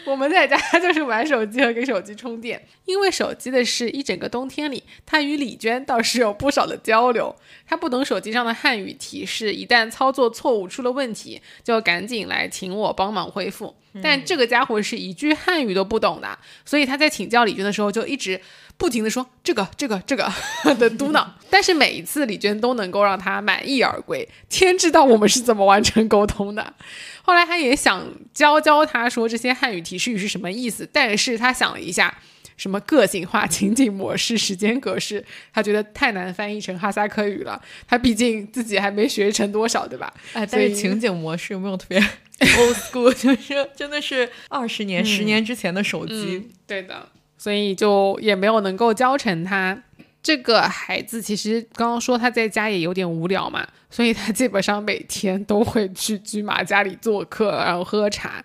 Speaker 3: 我们在家就是玩手机和给手机充电，因为手机的事，一整个冬天里，他与李娟倒是有不少的交流。他不懂手机上的汉语提示，一旦操作错误出了问题，就赶紧来请我帮忙回恢复。但这个家伙是一句汉语都不懂的，所以他在请教李娟的时候，就一直不停的说这个这个这个 的嘟囔。但是每一次李娟都能够让他满意而归。天知道我们是怎么完成沟通的。后来他也想教教他说这些汉语提示语是什么意思，但是他想了一下，什么个性化、情景模式、时间格式，他觉得太难翻译成哈萨克语了。他毕竟自己还没学成多少，对吧？
Speaker 1: 哎，
Speaker 3: 所以
Speaker 1: 但是情景模式有没有特别 old school？就是真的是二十年、十年之前的手机。
Speaker 3: 嗯，对的，所以就也没有能够教成他。这个孩子其实刚刚说他在家也有点无聊嘛，所以他基本上每天都会去居马家里做客，然后喝茶。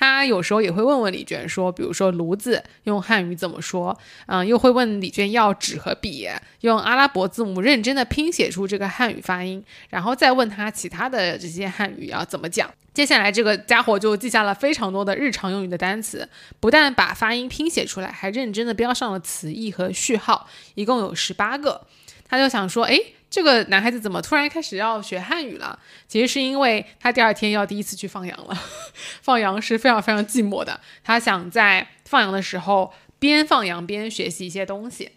Speaker 3: 他有时候也会问问李娟说，比如说炉子用汉语怎么说？嗯，又会问李娟要纸和笔，用阿拉伯字母认真的拼写出这个汉语发音，然后再问他其他的这些汉语要怎么讲。接下来这个家伙就记下了非常多的日常用语的单词，不但把发音拼写出来，还认真的标上了词义和序号，一共有十八个。他就想说，诶，这个男孩子怎么突然开始要学汉语了？其实是因为他第二天要第一次去放羊了。放羊是非常非常寂寞的，他想在放羊的时候边放羊边学习一些东西。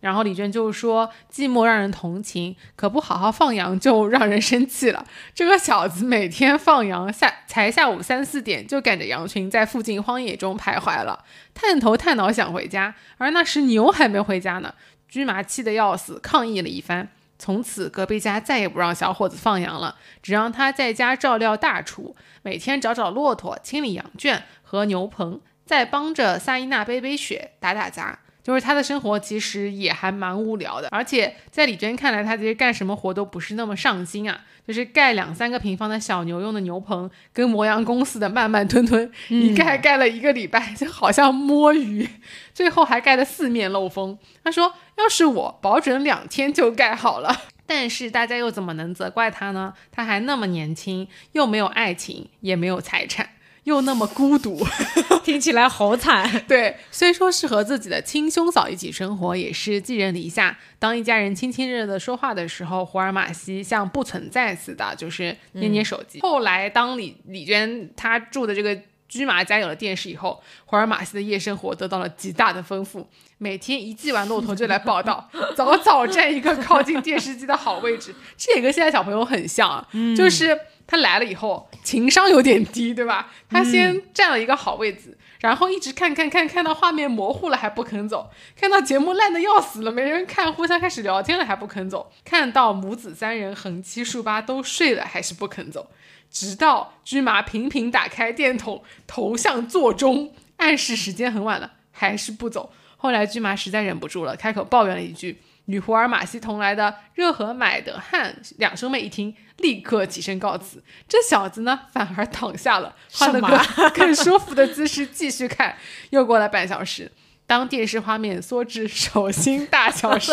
Speaker 3: 然后李娟就说：“寂寞让人同情，可不好好放羊就让人生气了。这个小子每天放羊下才下午三四点就赶着羊群在附近荒野中徘徊了，探头探脑想回家，而那时牛还没回家呢。驹麻气得要死，抗议了一番。从此隔壁家再也不让小伙子放羊了，只让他在家照料大厨，每天找找骆驼，清理羊圈和牛棚，再帮着萨伊娜背背雪，打打杂。”就是他的生活其实也还蛮无聊的，而且在李娟看来，他其实干什么活都不是那么上心啊。就是盖两三个平方的小牛用的牛棚，跟磨洋工似的慢慢吞吞，一盖盖了一个礼拜，就好像摸鱼，最后还盖得四面漏风。他说：“要是我，保准两天就盖好了。”但是大家又怎么能责怪他呢？他还那么年轻，又没有爱情，也没有财产。又那么孤独，
Speaker 2: 听起来好惨。
Speaker 3: 对，虽说是和自己的亲兄嫂一起生活，也是寄人篱下。当一家人亲亲热热的说话的时候，胡尔马西像不存在似的，就是捏捏手机。后来，当李李娟她住的这个驹马家有了电视以后，胡尔马西的夜生活得到了极大的丰富。每天一记完骆驼就来报道，早早占一个靠近电视机的好位置。这也跟现在小朋友很像啊，就是。他来了以后，情商有点低，对吧？他先占了一个好位置，然后一直看看看，看到画面模糊了还不肯走，看到节目烂的要死了没人看，互相开始聊天了还不肯走，看到母子三人横七竖八都睡了还是不肯走，直到驹麻频频打开电筒，投向座钟，暗示时间很晚了，还是不走。后来驹麻实在忍不住了，开口抱怨了一句。与胡尔马西同来的热河买德汉两兄妹一听，立刻起身告辞。这小子呢，反而躺下了，换了个 更舒服的姿势继续看。又过了半小时，当电视画面缩至手心大小时，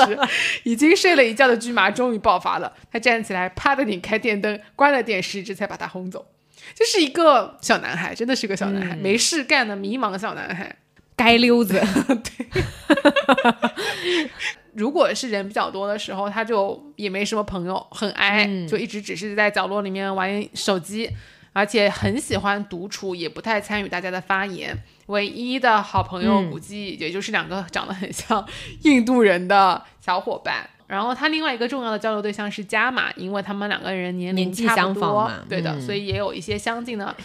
Speaker 3: 已经睡了一觉的巨麻终于爆发了。他站起来，啪的拧开电灯，关了电视，这才把他轰走。就是一个小男孩，真的是个小男孩，没事干的迷茫小男孩。
Speaker 2: 街溜子，
Speaker 3: 对。如果是人比较多的时候，他就也没什么朋友，很矮，就一直只是在角落里面玩手机，而且很喜欢独处，也不太参与大家的发言。唯一的好朋友估计也就是两个长得很像印度人的小伙伴。然后他另外一个重要的交流对象是加马，因为他们两个人年龄
Speaker 2: 差不多，
Speaker 3: 对的，所以也有一些相近的。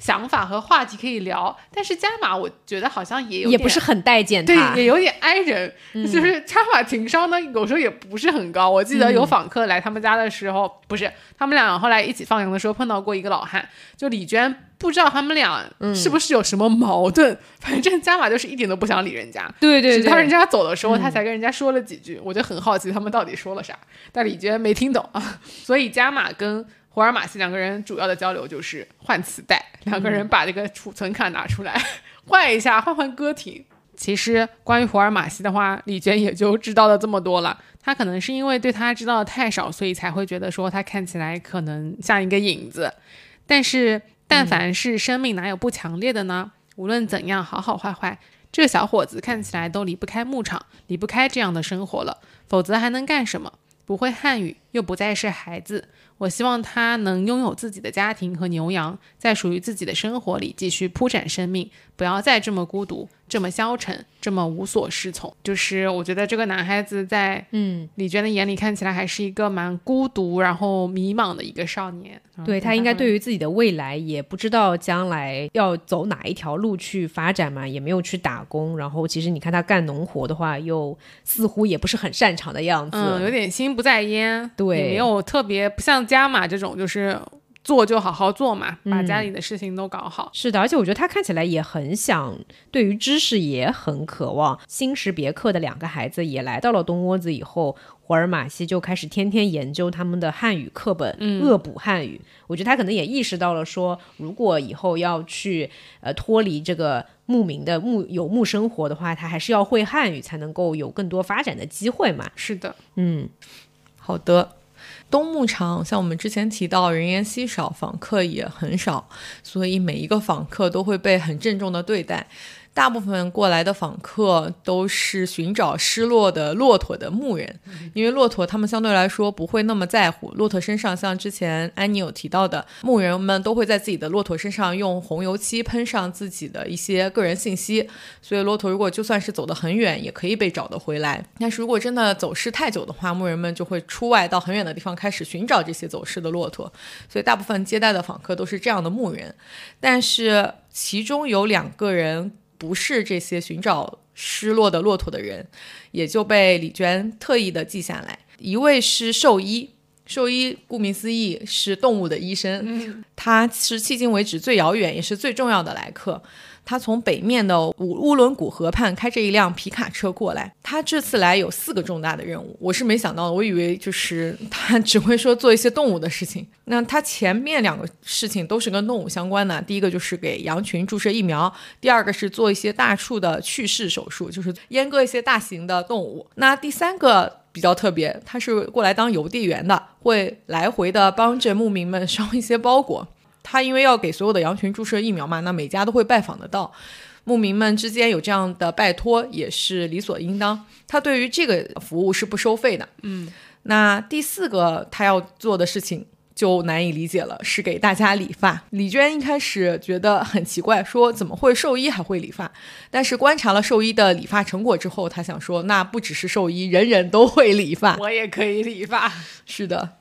Speaker 3: 想法和话题可以聊，但是加马我觉得好像也有
Speaker 2: 也不是很待见
Speaker 3: 他，对，也有点挨人。就是加马情商呢，有时候也不是很高。我记得有访客来他们家的时候，不是他们俩后来一起放羊的时候碰到过一个老汉，就李娟不知道他们俩是不是有什么矛盾，反正加马就是一点都不想理人家。
Speaker 2: 对对，
Speaker 3: 直到人家走的时候，他才跟人家说了几句。我就很好奇他们到底说了啥，但李娟没听懂啊。所以加马跟。胡尔马西两个人主要的交流就是换磁带，两个人把这个储存卡拿出来换一下，换换歌亭。其实关于胡尔马西的话，李娟也就知道了这么多了。她可能是因为对他知道的太少，所以才会觉得说他看起来可能像一个影子。但是但凡是生命，哪有不强烈的呢？无论怎样，好好坏坏，这个小伙子看起来都离不开牧场，离不开这样的生活了。否则还能干什么？不会汉语，又不再是孩子。我希望他能拥有自己的家庭和牛羊，在属于自己的生活里继续铺展生命，不要再这么孤独。这么消沉，这么无所适从，就是我觉得这个男孩子在
Speaker 2: 嗯
Speaker 3: 李娟的眼里看起来还是一个蛮孤独，然后迷茫的一个少年。
Speaker 2: 对他应该对于自己的未来也不知道将来要走哪一条路去发展嘛，也没有去打工。然后其实你看他干农活的话，又似乎也不是很擅长的样子，
Speaker 3: 有点心不在焉。
Speaker 2: 对，
Speaker 3: 也没有特别不像加马这种，就是。做就好好做嘛，把家里的事情都搞好。
Speaker 2: 是的，而且我觉得他看起来也很想，对于知识也很渴望。新识别克的两个孩子也来到了东窝子以后，霍尔马西就开始天天研究他们的汉语课本，恶补汉语。我觉得他可能也意识到了，说如果以后要去呃脱离这个牧民的牧游牧生活的话，他还是要会汉语，才能够有更多发展的机会嘛。
Speaker 3: 是的，
Speaker 2: 嗯，
Speaker 1: 好的。东牧场像我们之前提到，人烟稀少，访客也很少，所以每一个访客都会被很郑重的对待。大部分过来的访客都是寻找失落的骆驼的牧人，因为骆驼他们相对来说不会那么在乎骆驼身上，像之前安妮有提到的，牧人们都会在自己的骆驼身上用红油漆喷上自己的一些个人信息，所以骆驼如果就算是走得很远，也可以被找得回来。但是如果真的走失太久的话，牧人们就会出外到很远的地方开始寻找这些走失的骆驼，所以大部分接待的访客都是这样的牧人，但是其中有两个人。不是这些寻找失落的骆驼的人，也就被李娟特意的记下来。一位是兽医，兽医顾名思义是动物的医生，他是迄今为止最遥远也是最重要的来客。他从北面的乌乌伦古河畔开着一辆皮卡车过来。他这次来有四个重大的任务，我是没想到的。我以为就是他只会说做一些动物的事情。那他前面两个事情都是跟动物相关的。第一个就是给羊群注射疫苗，第二个是做一些大畜的去势手术，就是阉割一些大型的动物。那第三个比较特别，他是过来当邮递员的，会来回的帮着牧民们捎一些包裹。他因为要给所有的羊群注射疫苗嘛，那每家都会拜访得到，牧民们之间有这样的拜托也是理所应当。他对于这个服务是不收费的。
Speaker 3: 嗯，
Speaker 1: 那第四个他要做的事情就难以理解了，是给大家理发。李娟一开始觉得很奇怪，说怎么会兽医还会理发？但是观察了兽医的理发成果之后，他想说，那不只是兽医，人人都会理发，
Speaker 3: 我也可以理发。
Speaker 1: 是的。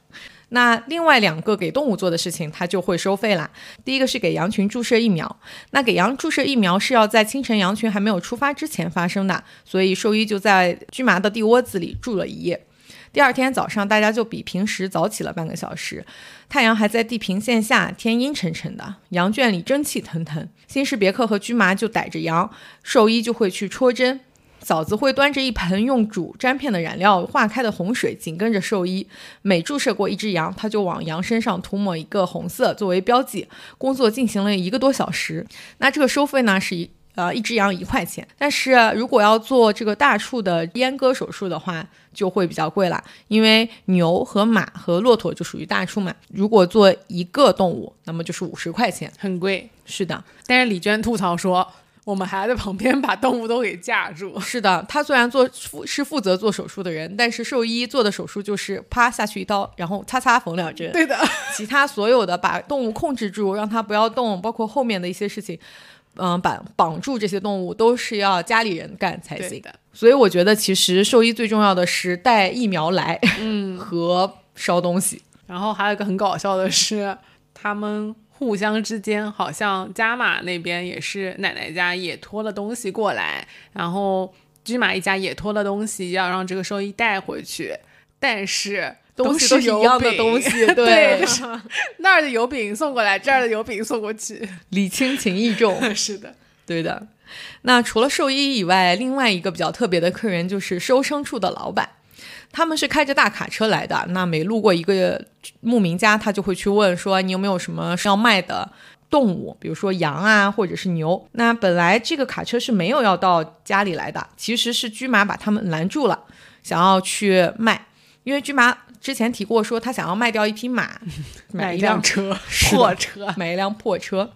Speaker 1: 那另外两个给动物做的事情，他就会收费啦。第一个是给羊群注射疫苗，那给羊注射疫苗是要在清晨羊群还没有出发之前发生的，所以兽医就在驹麻的地窝子里住了一夜。第二天早上，大家就比平时早起了半个小时，太阳还在地平线下，天阴沉沉的，羊圈里蒸汽腾腾。新什别克和驹麻就逮着羊，兽医就会去戳针。嫂子会端着一盆用煮粘片的染料化开的红水，紧跟着兽医。每注射过一只羊，他就往羊身上涂抹一个红色作为标记。工作进行了一个多小时。那这个收费呢是一呃一只羊一块钱，但是如果要做这个大畜的阉割手术的话，就会比较贵了，因为牛和马和骆驼就属于大畜嘛。如果做一个动物，那么就是五十块钱。
Speaker 3: 很贵。
Speaker 1: 是的，
Speaker 3: 但是李娟吐槽说，我们还在旁边把动物都给架住。
Speaker 1: 是的，他虽然做负是负责做手术的人，但是兽医做的手术就是啪下去一刀，然后擦擦缝两针。
Speaker 3: 对的，
Speaker 1: 其他所有的把动物控制住，让它不要动，包括后面的一些事情，嗯，绑绑住这些动物都是要家里人干才行。
Speaker 3: 的。
Speaker 1: 所以我觉得，其实兽医最重要的是带疫苗来，嗯，和烧东西。
Speaker 3: 然后还有一个很搞笑的是，他们互相之间好像加马那边也是奶奶家也拖了东西过来，然后居马一家也拖了东西要让这个兽医带回去，但是
Speaker 1: 东西
Speaker 3: 都
Speaker 1: 是一样的东西，
Speaker 3: 对，就是 那儿的油饼送过来，这儿的油饼送过去。
Speaker 1: 礼轻情意重。
Speaker 3: 是的，
Speaker 1: 对的。那除了兽医以外，另外一个比较特别的客人就是收牲畜的老板，他们是开着大卡车来的。那每路过一个牧民家，他就会去问说：“你有没有什么是要卖的动物？比如说羊啊，或者是牛。”那本来这个卡车是没有要到家里来的，其实是驹马把他们拦住了，想要去卖，因为驹马之前提过说他想要卖掉一匹马，买
Speaker 3: 一
Speaker 1: 辆
Speaker 3: 车，破车。
Speaker 1: 买一辆破车。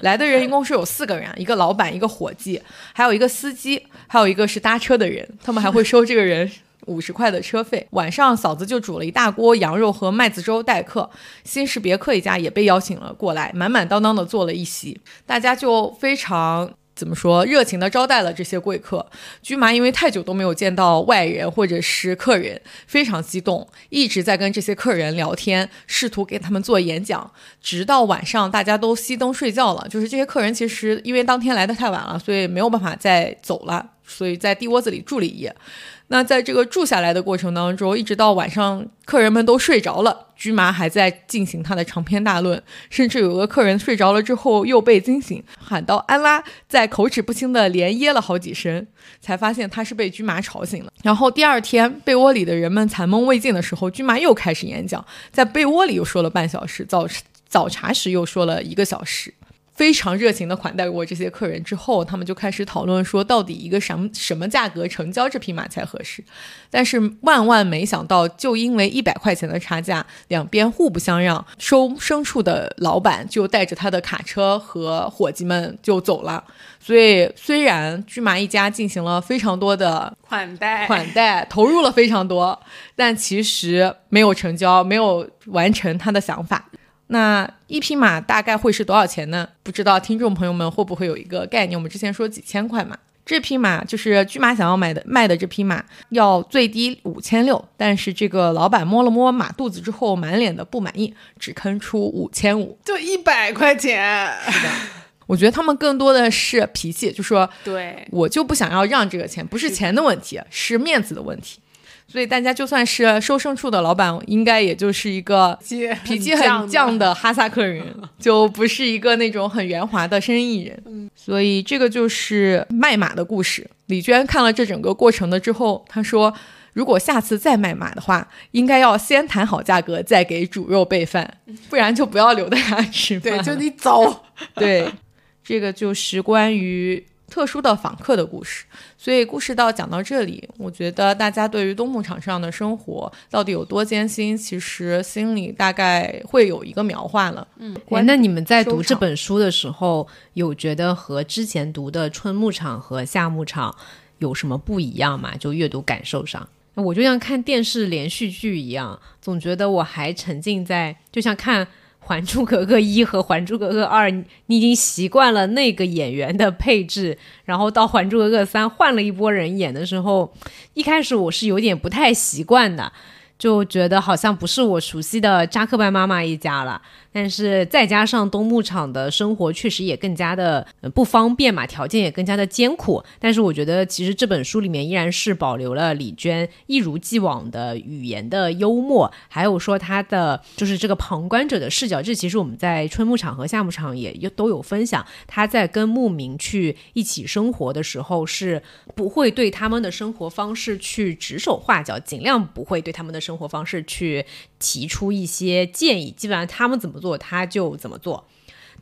Speaker 1: 来的人一共是有四个人，一个老板，一个伙计，还有一个司机，还有一个是搭车的人。他们还会收这个人五十块的车费。晚上，嫂子就煮了一大锅羊肉和麦子粥待客。新士别克一家也被邀请了过来，满满当当的坐了一席，大家就非常。怎么说？热情的招待了这些贵客。驹麻因为太久都没有见到外人或者是客人，非常激动，一直在跟这些客人聊天，试图给他们做演讲。直到晚上，大家都熄灯睡觉了。就是这些客人其实因为当天来的太晚了，所以没有办法再走了，所以在地窝子里住了一夜。那在这个住下来的过程当中，一直到晚上，客人们都睡着了，驹麻还在进行他的长篇大论，甚至有个客人睡着了之后又被惊醒，喊到安拉，在口齿不清的连噎了好几声，才发现他是被驹麻吵醒了。然后第二天，被窝里的人们残梦未尽的时候，驹麻又开始演讲，在被窝里又说了半小时，早早茶时又说了一个小时。非常热情的款待过这些客人之后，他们就开始讨论说，到底一个什么什么价格成交这匹马才合适。但是万万没想到，就因为一百块钱的差价，两边互不相让，收牲畜的老板就带着他的卡车和伙计们就走了。所以，虽然驹麻一家进行了非常多的
Speaker 3: 款待，
Speaker 1: 款待，投入了非常多，但其实没有成交，没有完成他的想法。那一匹马大概会是多少钱呢？不知道听众朋友们会不会有一个概念？我们之前说几千块嘛，这匹马就是驹马想要买的卖的这匹马，要最低五千六，但是这个老板摸了摸马肚子之后，满脸的不满意，只坑出五千五。
Speaker 3: 就一百块钱。
Speaker 1: 是的我觉得他们更多的是脾气，就说
Speaker 3: 对，
Speaker 1: 我就不想要让这个钱，不是钱的问题，是面子的问题。所以大家就算是收牲畜的老板，应该也就是一个脾气很犟
Speaker 3: 的。
Speaker 1: 哈萨克人，就不是一个那种很圆滑的生意人。所以这个就是卖马的故事。李娟看了这整个过程的之后，她说：“如果下次再卖马的话，应该要先谈好价格，再给煮肉备饭，不然就不要留在家吃饭。”
Speaker 3: 对，就你走。
Speaker 1: 对，这个就是关于特殊的访客的故事。所以故事到讲到这里，我觉得大家对于冬牧场上的生活到底有多艰辛，其实心里大概会有一个描画了。嗯，
Speaker 2: 哎，那你们在读这本书的时候，有觉得和之前读的春牧场和夏牧场有什么不一样吗？就阅读感受上？我就像看电视连续剧一样，总觉得我还沉浸在，就像看《还珠格格一》和《还珠格格二》，你已经习惯了那个演员的配置，然后到《还珠格格三》换了一波人演的时候，一开始我是有点不太习惯的，就觉得好像不是我熟悉的扎克班妈妈一家了。但是再加上东牧场的生活确实也更加的、不方便嘛，条件也更加的艰苦。但是我觉得其实这本书里面依然是保留了李娟一如既往的语言的幽默，还有说她的就是这个旁观者的视角。这其实我们在春牧场和夏牧场也都有分享，她在跟牧民去一起生活的时候是不会对他们的生活方式去指手画脚，尽量不会对他们的生活方式去提出一些建议，基本上他们怎么做他就怎么做。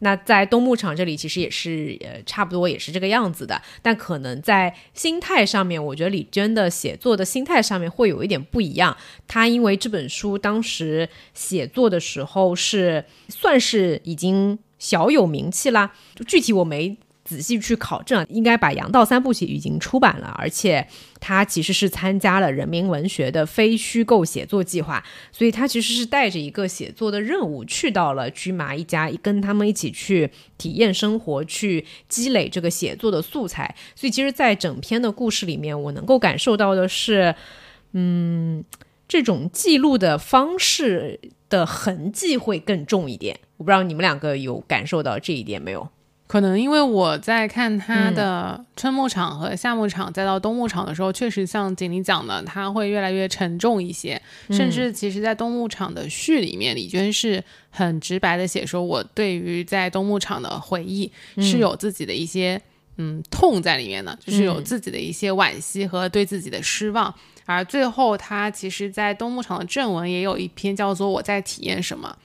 Speaker 2: 那在东牧场这里其实也是呃差不多也是这个样子的，但可能在心态上面，我觉得李娟的写作的心态上面会有一点不一样。她因为这本书当时写作的时候是算是已经小有名气啦，就具体我没仔细去考证，应该把《杨道三部曲》已经出版了，而且他其实是参加了人民文学的非虚构写作计划，所以他其实是带着一个写作的任务去到了居麻一家，跟他们一起去体验生活，去积累这个写作的素材。所以其实，在整篇的故事里面，我能够感受到的是，嗯，这种记录的方式的痕迹会更重一点。我不知道你们两个有感受到这一点没有？
Speaker 3: 可能因为我在看他的春牧场和夏牧场，再到冬牧场的时候，确实像锦鲤讲的，他会越来越沉重一些。甚至其实，在冬牧场的序里面，李娟是很直白的写说，我对于在冬牧场的回忆是有自己的一些嗯痛在里面的，就是有自己的一些惋惜和对自己的失望。而最后，他其实，在冬牧场的正文也有一篇叫做《我在体验什么》，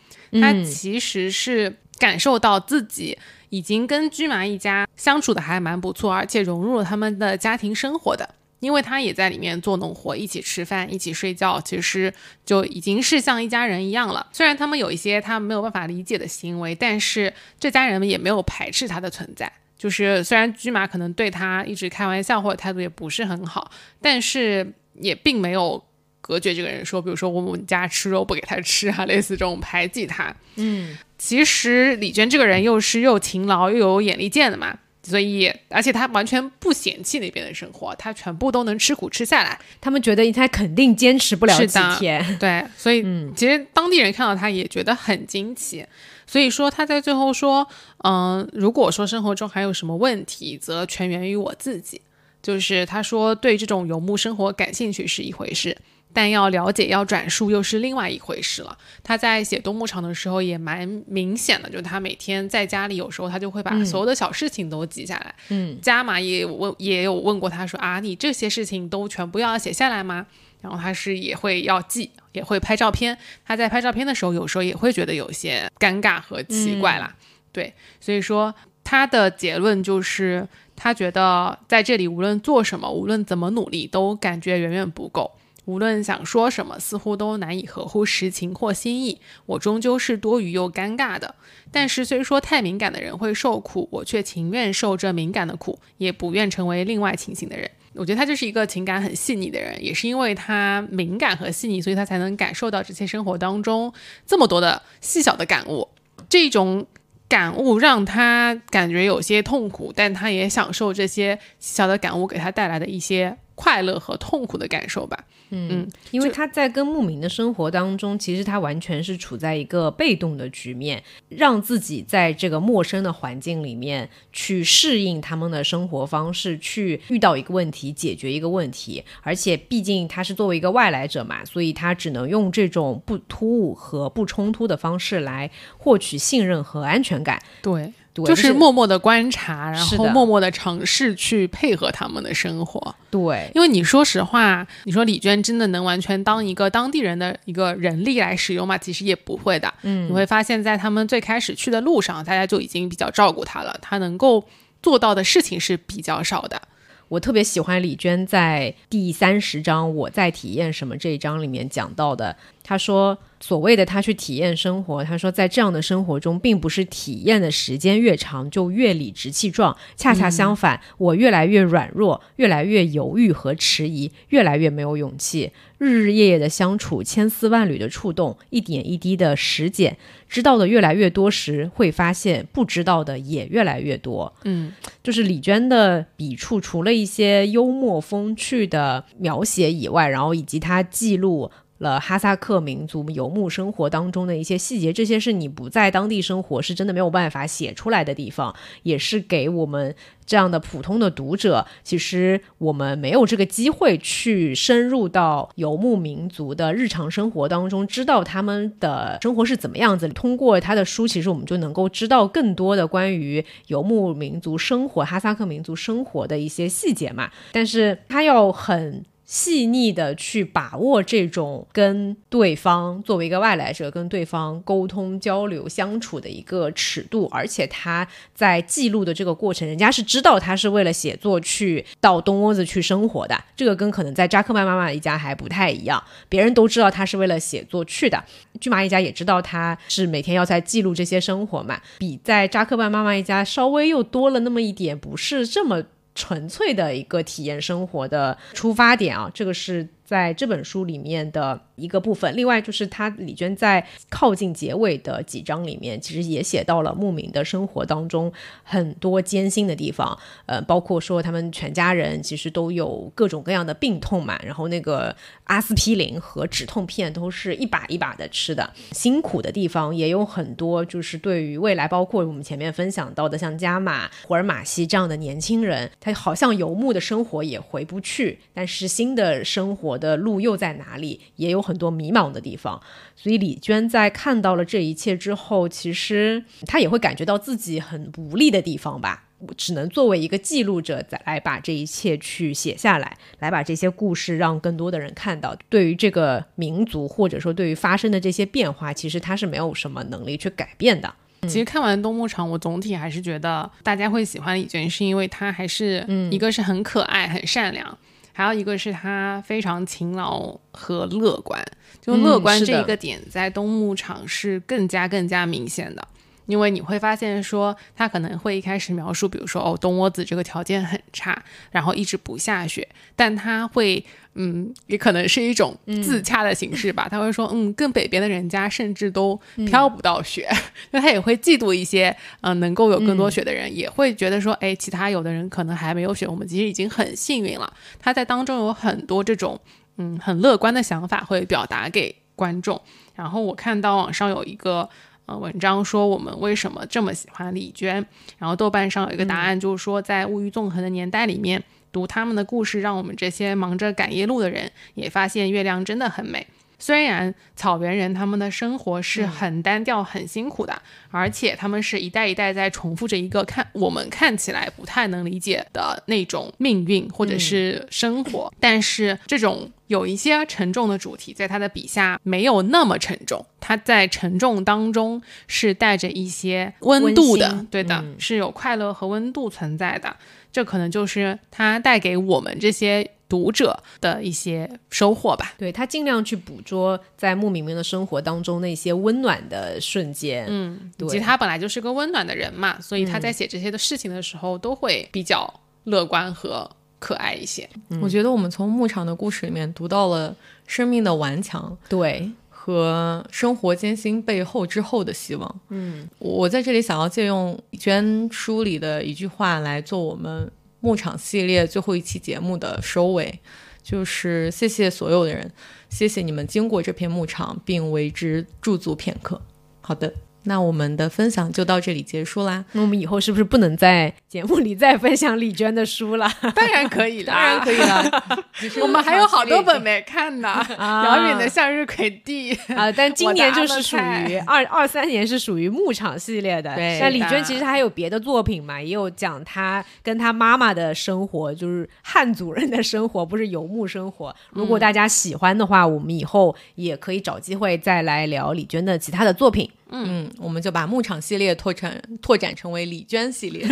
Speaker 3: 他其实是感受到自己。已经跟居麻一家相处的还蛮不错，而且融入了他们的家庭生活的，因为他也在里面做农活，一起吃饭，一起睡觉，其实就已经是像一家人一样了。虽然他们有一些他没有办法理解的行为，但是这家人们也没有排斥他的存在。就是虽然居麻可能对他一直开玩笑或者态度也不是很好，但是也并没有。隔绝这个人说，比如说我们家吃肉不给他吃啊，类似这种排挤他。
Speaker 2: 嗯，
Speaker 3: 其实李娟这个人又是又勤劳又有眼力见的嘛，所以而且他完全不嫌弃那边的生活，他全部都能吃苦吃下来。
Speaker 2: 他们觉得他肯定坚持不了几天，
Speaker 3: 对，所以其实当地人看到他也觉得很惊奇。所以说他在最后说，嗯，如果说生活中还有什么问题，则全源于我自己。就是他说对这种游牧生活感兴趣是一回事。但要了解、要转述又是另外一回事了。他在写冬牧场的时候也蛮明显的，就是他每天在家里，有时候他就会把所有的小事情都记下来。
Speaker 2: 嗯，
Speaker 3: 加马也问，也有问过他说啊，你这些事情都全部要写下来吗？然后他是也会要记，也会拍照片。他在拍照片的时候，有时候也会觉得有些尴尬和奇怪啦。对，所以说他的结论就是，他觉得在这里无论做什么，无论怎么努力，都感觉远远不够。无论想说什么，似乎都难以合乎实情或心意。我终究是多余又尴尬的。但是虽说太敏感的人会受苦，我却情愿受这敏感的苦，也不愿成为另外情形的人。我觉得他就是一个情感很细腻的人，也是因为他敏感和细腻，所以他才能感受到这些生活当中这么多的细小的感悟。这种感悟让他感觉有些痛苦，但他也享受这些小的感悟给他带来的一些快乐和痛苦的感受吧。
Speaker 2: 嗯，因为他在跟牧民的生活当中，其实他完全是处在一个被动的局面，让自己在这个陌生的环境里面去适应他们的生活方式，去遇到一个问题解决一个问题。而且毕竟他是作为一个外来者嘛，所以他只能用这种不突兀和不冲突的方式来获取信任和安全感。
Speaker 3: 对。就是默默的观察，然后默默的尝试去配合他们的生活。
Speaker 2: 对，
Speaker 3: 因为你说实话，你说李娟真的能完全当一个当地人的一个人力来使用吗？其实也不会的。
Speaker 2: 嗯，
Speaker 3: 你会发现在他们最开始去的路上，大家就已经比较照顾他了。他能够做到的事情是比较少的。
Speaker 2: 我特别喜欢李娟在第三十章“我在体验什么”这一章里面讲到的，她说。所谓的他去体验生活，他说在这样的生活中，并不是体验的时间越长就越理直气壮，恰恰相反，我越来越软弱，越来越犹豫和迟疑，越来越没有勇气。日日夜夜的相处，千丝万缕的触动，一点一滴的实践，知道的越来越多时，会发现不知道的也越来越多。
Speaker 3: 嗯，
Speaker 2: 就是李娟的笔触，除了一些幽默风趣的描写以外，然后以及她记录。了哈萨克民族游牧生活当中的一些细节，这些是你不在当地生活是真的没有办法写出来的地方，也是给我们这样的普通的读者，其实我们没有这个机会去深入到游牧民族的日常生活当中，知道他们的生活是怎么样子。通过他的书，其实我们就能够知道更多的关于游牧民族生活、哈萨克民族生活的一些细节嘛。但是他要很。细腻的去把握这种跟对方作为一个外来者跟对方沟通交流相处的一个尺度，而且他在记录的这个过程，人家是知道他是为了写作去到东窝子去生活的，这个跟可能在扎克曼妈妈一家还不太一样，别人都知道他是为了写作去的，巨马一家也知道他是每天要在记录这些生活嘛，比在扎克曼妈妈一家稍微又多了那么一点，不是这么。纯粹的一个体验生活的出发点啊，这个是在这本书里面的。一个部分，另外就是他李娟在靠近结尾的几章里面，其实也写到了牧民的生活当中很多艰辛的地方，呃，包括说他们全家人其实都有各种各样的病痛嘛，然后那个阿司匹林和止痛片都是一把一把的吃的，辛苦的地方也有很多，就是对于未来，包括我们前面分享到的像加马、胡尔马西这样的年轻人，他好像游牧的生活也回不去，但是新的生活的路又在哪里，也有。很多迷茫的地方，所以李娟在看到了这一切之后，其实她也会感觉到自己很无力的地方吧。只能作为一个记录者，再来把这一切去写下来，来把这些故事让更多的人看到。对于这个民族，或者说对于发生的这些变化，其实他是没有什么能力去改变的。
Speaker 3: 其实看完《冬牧场》，我总体还是觉得大家会喜欢李娟，是因为她还是一个是很可爱、很善良。还有一个是他非常勤劳和乐观，就乐观这一个点在东牧场是更加更加明显的。因为你会发现，说他可能会一开始描述，比如说哦，东窝子这个条件很差，然后一直不下雪，但他会，嗯，也可能是一种自洽的形式吧。他会说，嗯，更北边的人家甚至都飘不到雪，那他也会嫉妒一些，嗯，能够有更多雪的人，也会觉得说，哎，其他有的人可能还没有雪，我们其实已经很幸运了。他在当中有很多这种，嗯，很乐观的想法会表达给观众。然后我看到网上有一个。呃，文章说我们为什么这么喜欢李娟？然后豆瓣上有一个答案，就是说在物欲纵横的年代里面，读他们的故事，让我们这些忙着赶夜路的人也发现月亮真的很美。虽然草原人他们的生活是很单调、很辛苦的，而且他们是一代一代在重复着一个看我们看起来不太能理解的那种命运或者是生活，但是这种有一些沉重的主题，在他的笔下没有那么沉重，他在沉重当中是带着一些温度的，对的，是有快乐和温度存在的，这可能就是他带给我们这些。读者的一些收获吧，
Speaker 2: 对他尽量去捕捉在牧民们的生活当中那些温暖的瞬间，
Speaker 3: 嗯，以及他本来就是个温暖的人嘛，所以他在写这些的事情的时候都会比较乐观和可爱一些。
Speaker 1: 我觉得我们从牧场的故事里面读到了生命的顽强，
Speaker 2: 对，
Speaker 1: 和生活艰辛背后之后的希望。
Speaker 2: 嗯，
Speaker 1: 我在这里想要借用娟书里的一句话来做我们。牧场系列最后一期节目的收尾，就是谢谢所有的人，谢谢你们经过这片牧场并为之驻足片刻。好的。那我们的分享就到这里结束啦。
Speaker 2: 那我们以后是不是不能在节目里再分享李娟的书了？
Speaker 3: 当然可以了，
Speaker 1: 当然可以了。
Speaker 3: 我们还有好多本没看呢，《遥远的向日葵地》
Speaker 2: 啊。但今年就是属于 二二三年是属于牧场系列的。
Speaker 1: 对，
Speaker 2: 像李娟其实还有别的作品嘛，也有讲她跟她妈妈的生活，就是汉族人的生活，不是游牧生活。如果大家喜欢的话，我们以后也可以找机会再来聊李娟的其他的作品。
Speaker 1: 嗯，我们就把牧场系列拓展拓展成为李娟系列，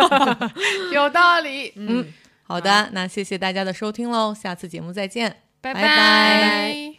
Speaker 3: 有道理。
Speaker 1: 嗯，好的，那谢谢大家的收听喽，下次节目再见，
Speaker 3: 拜
Speaker 1: 拜。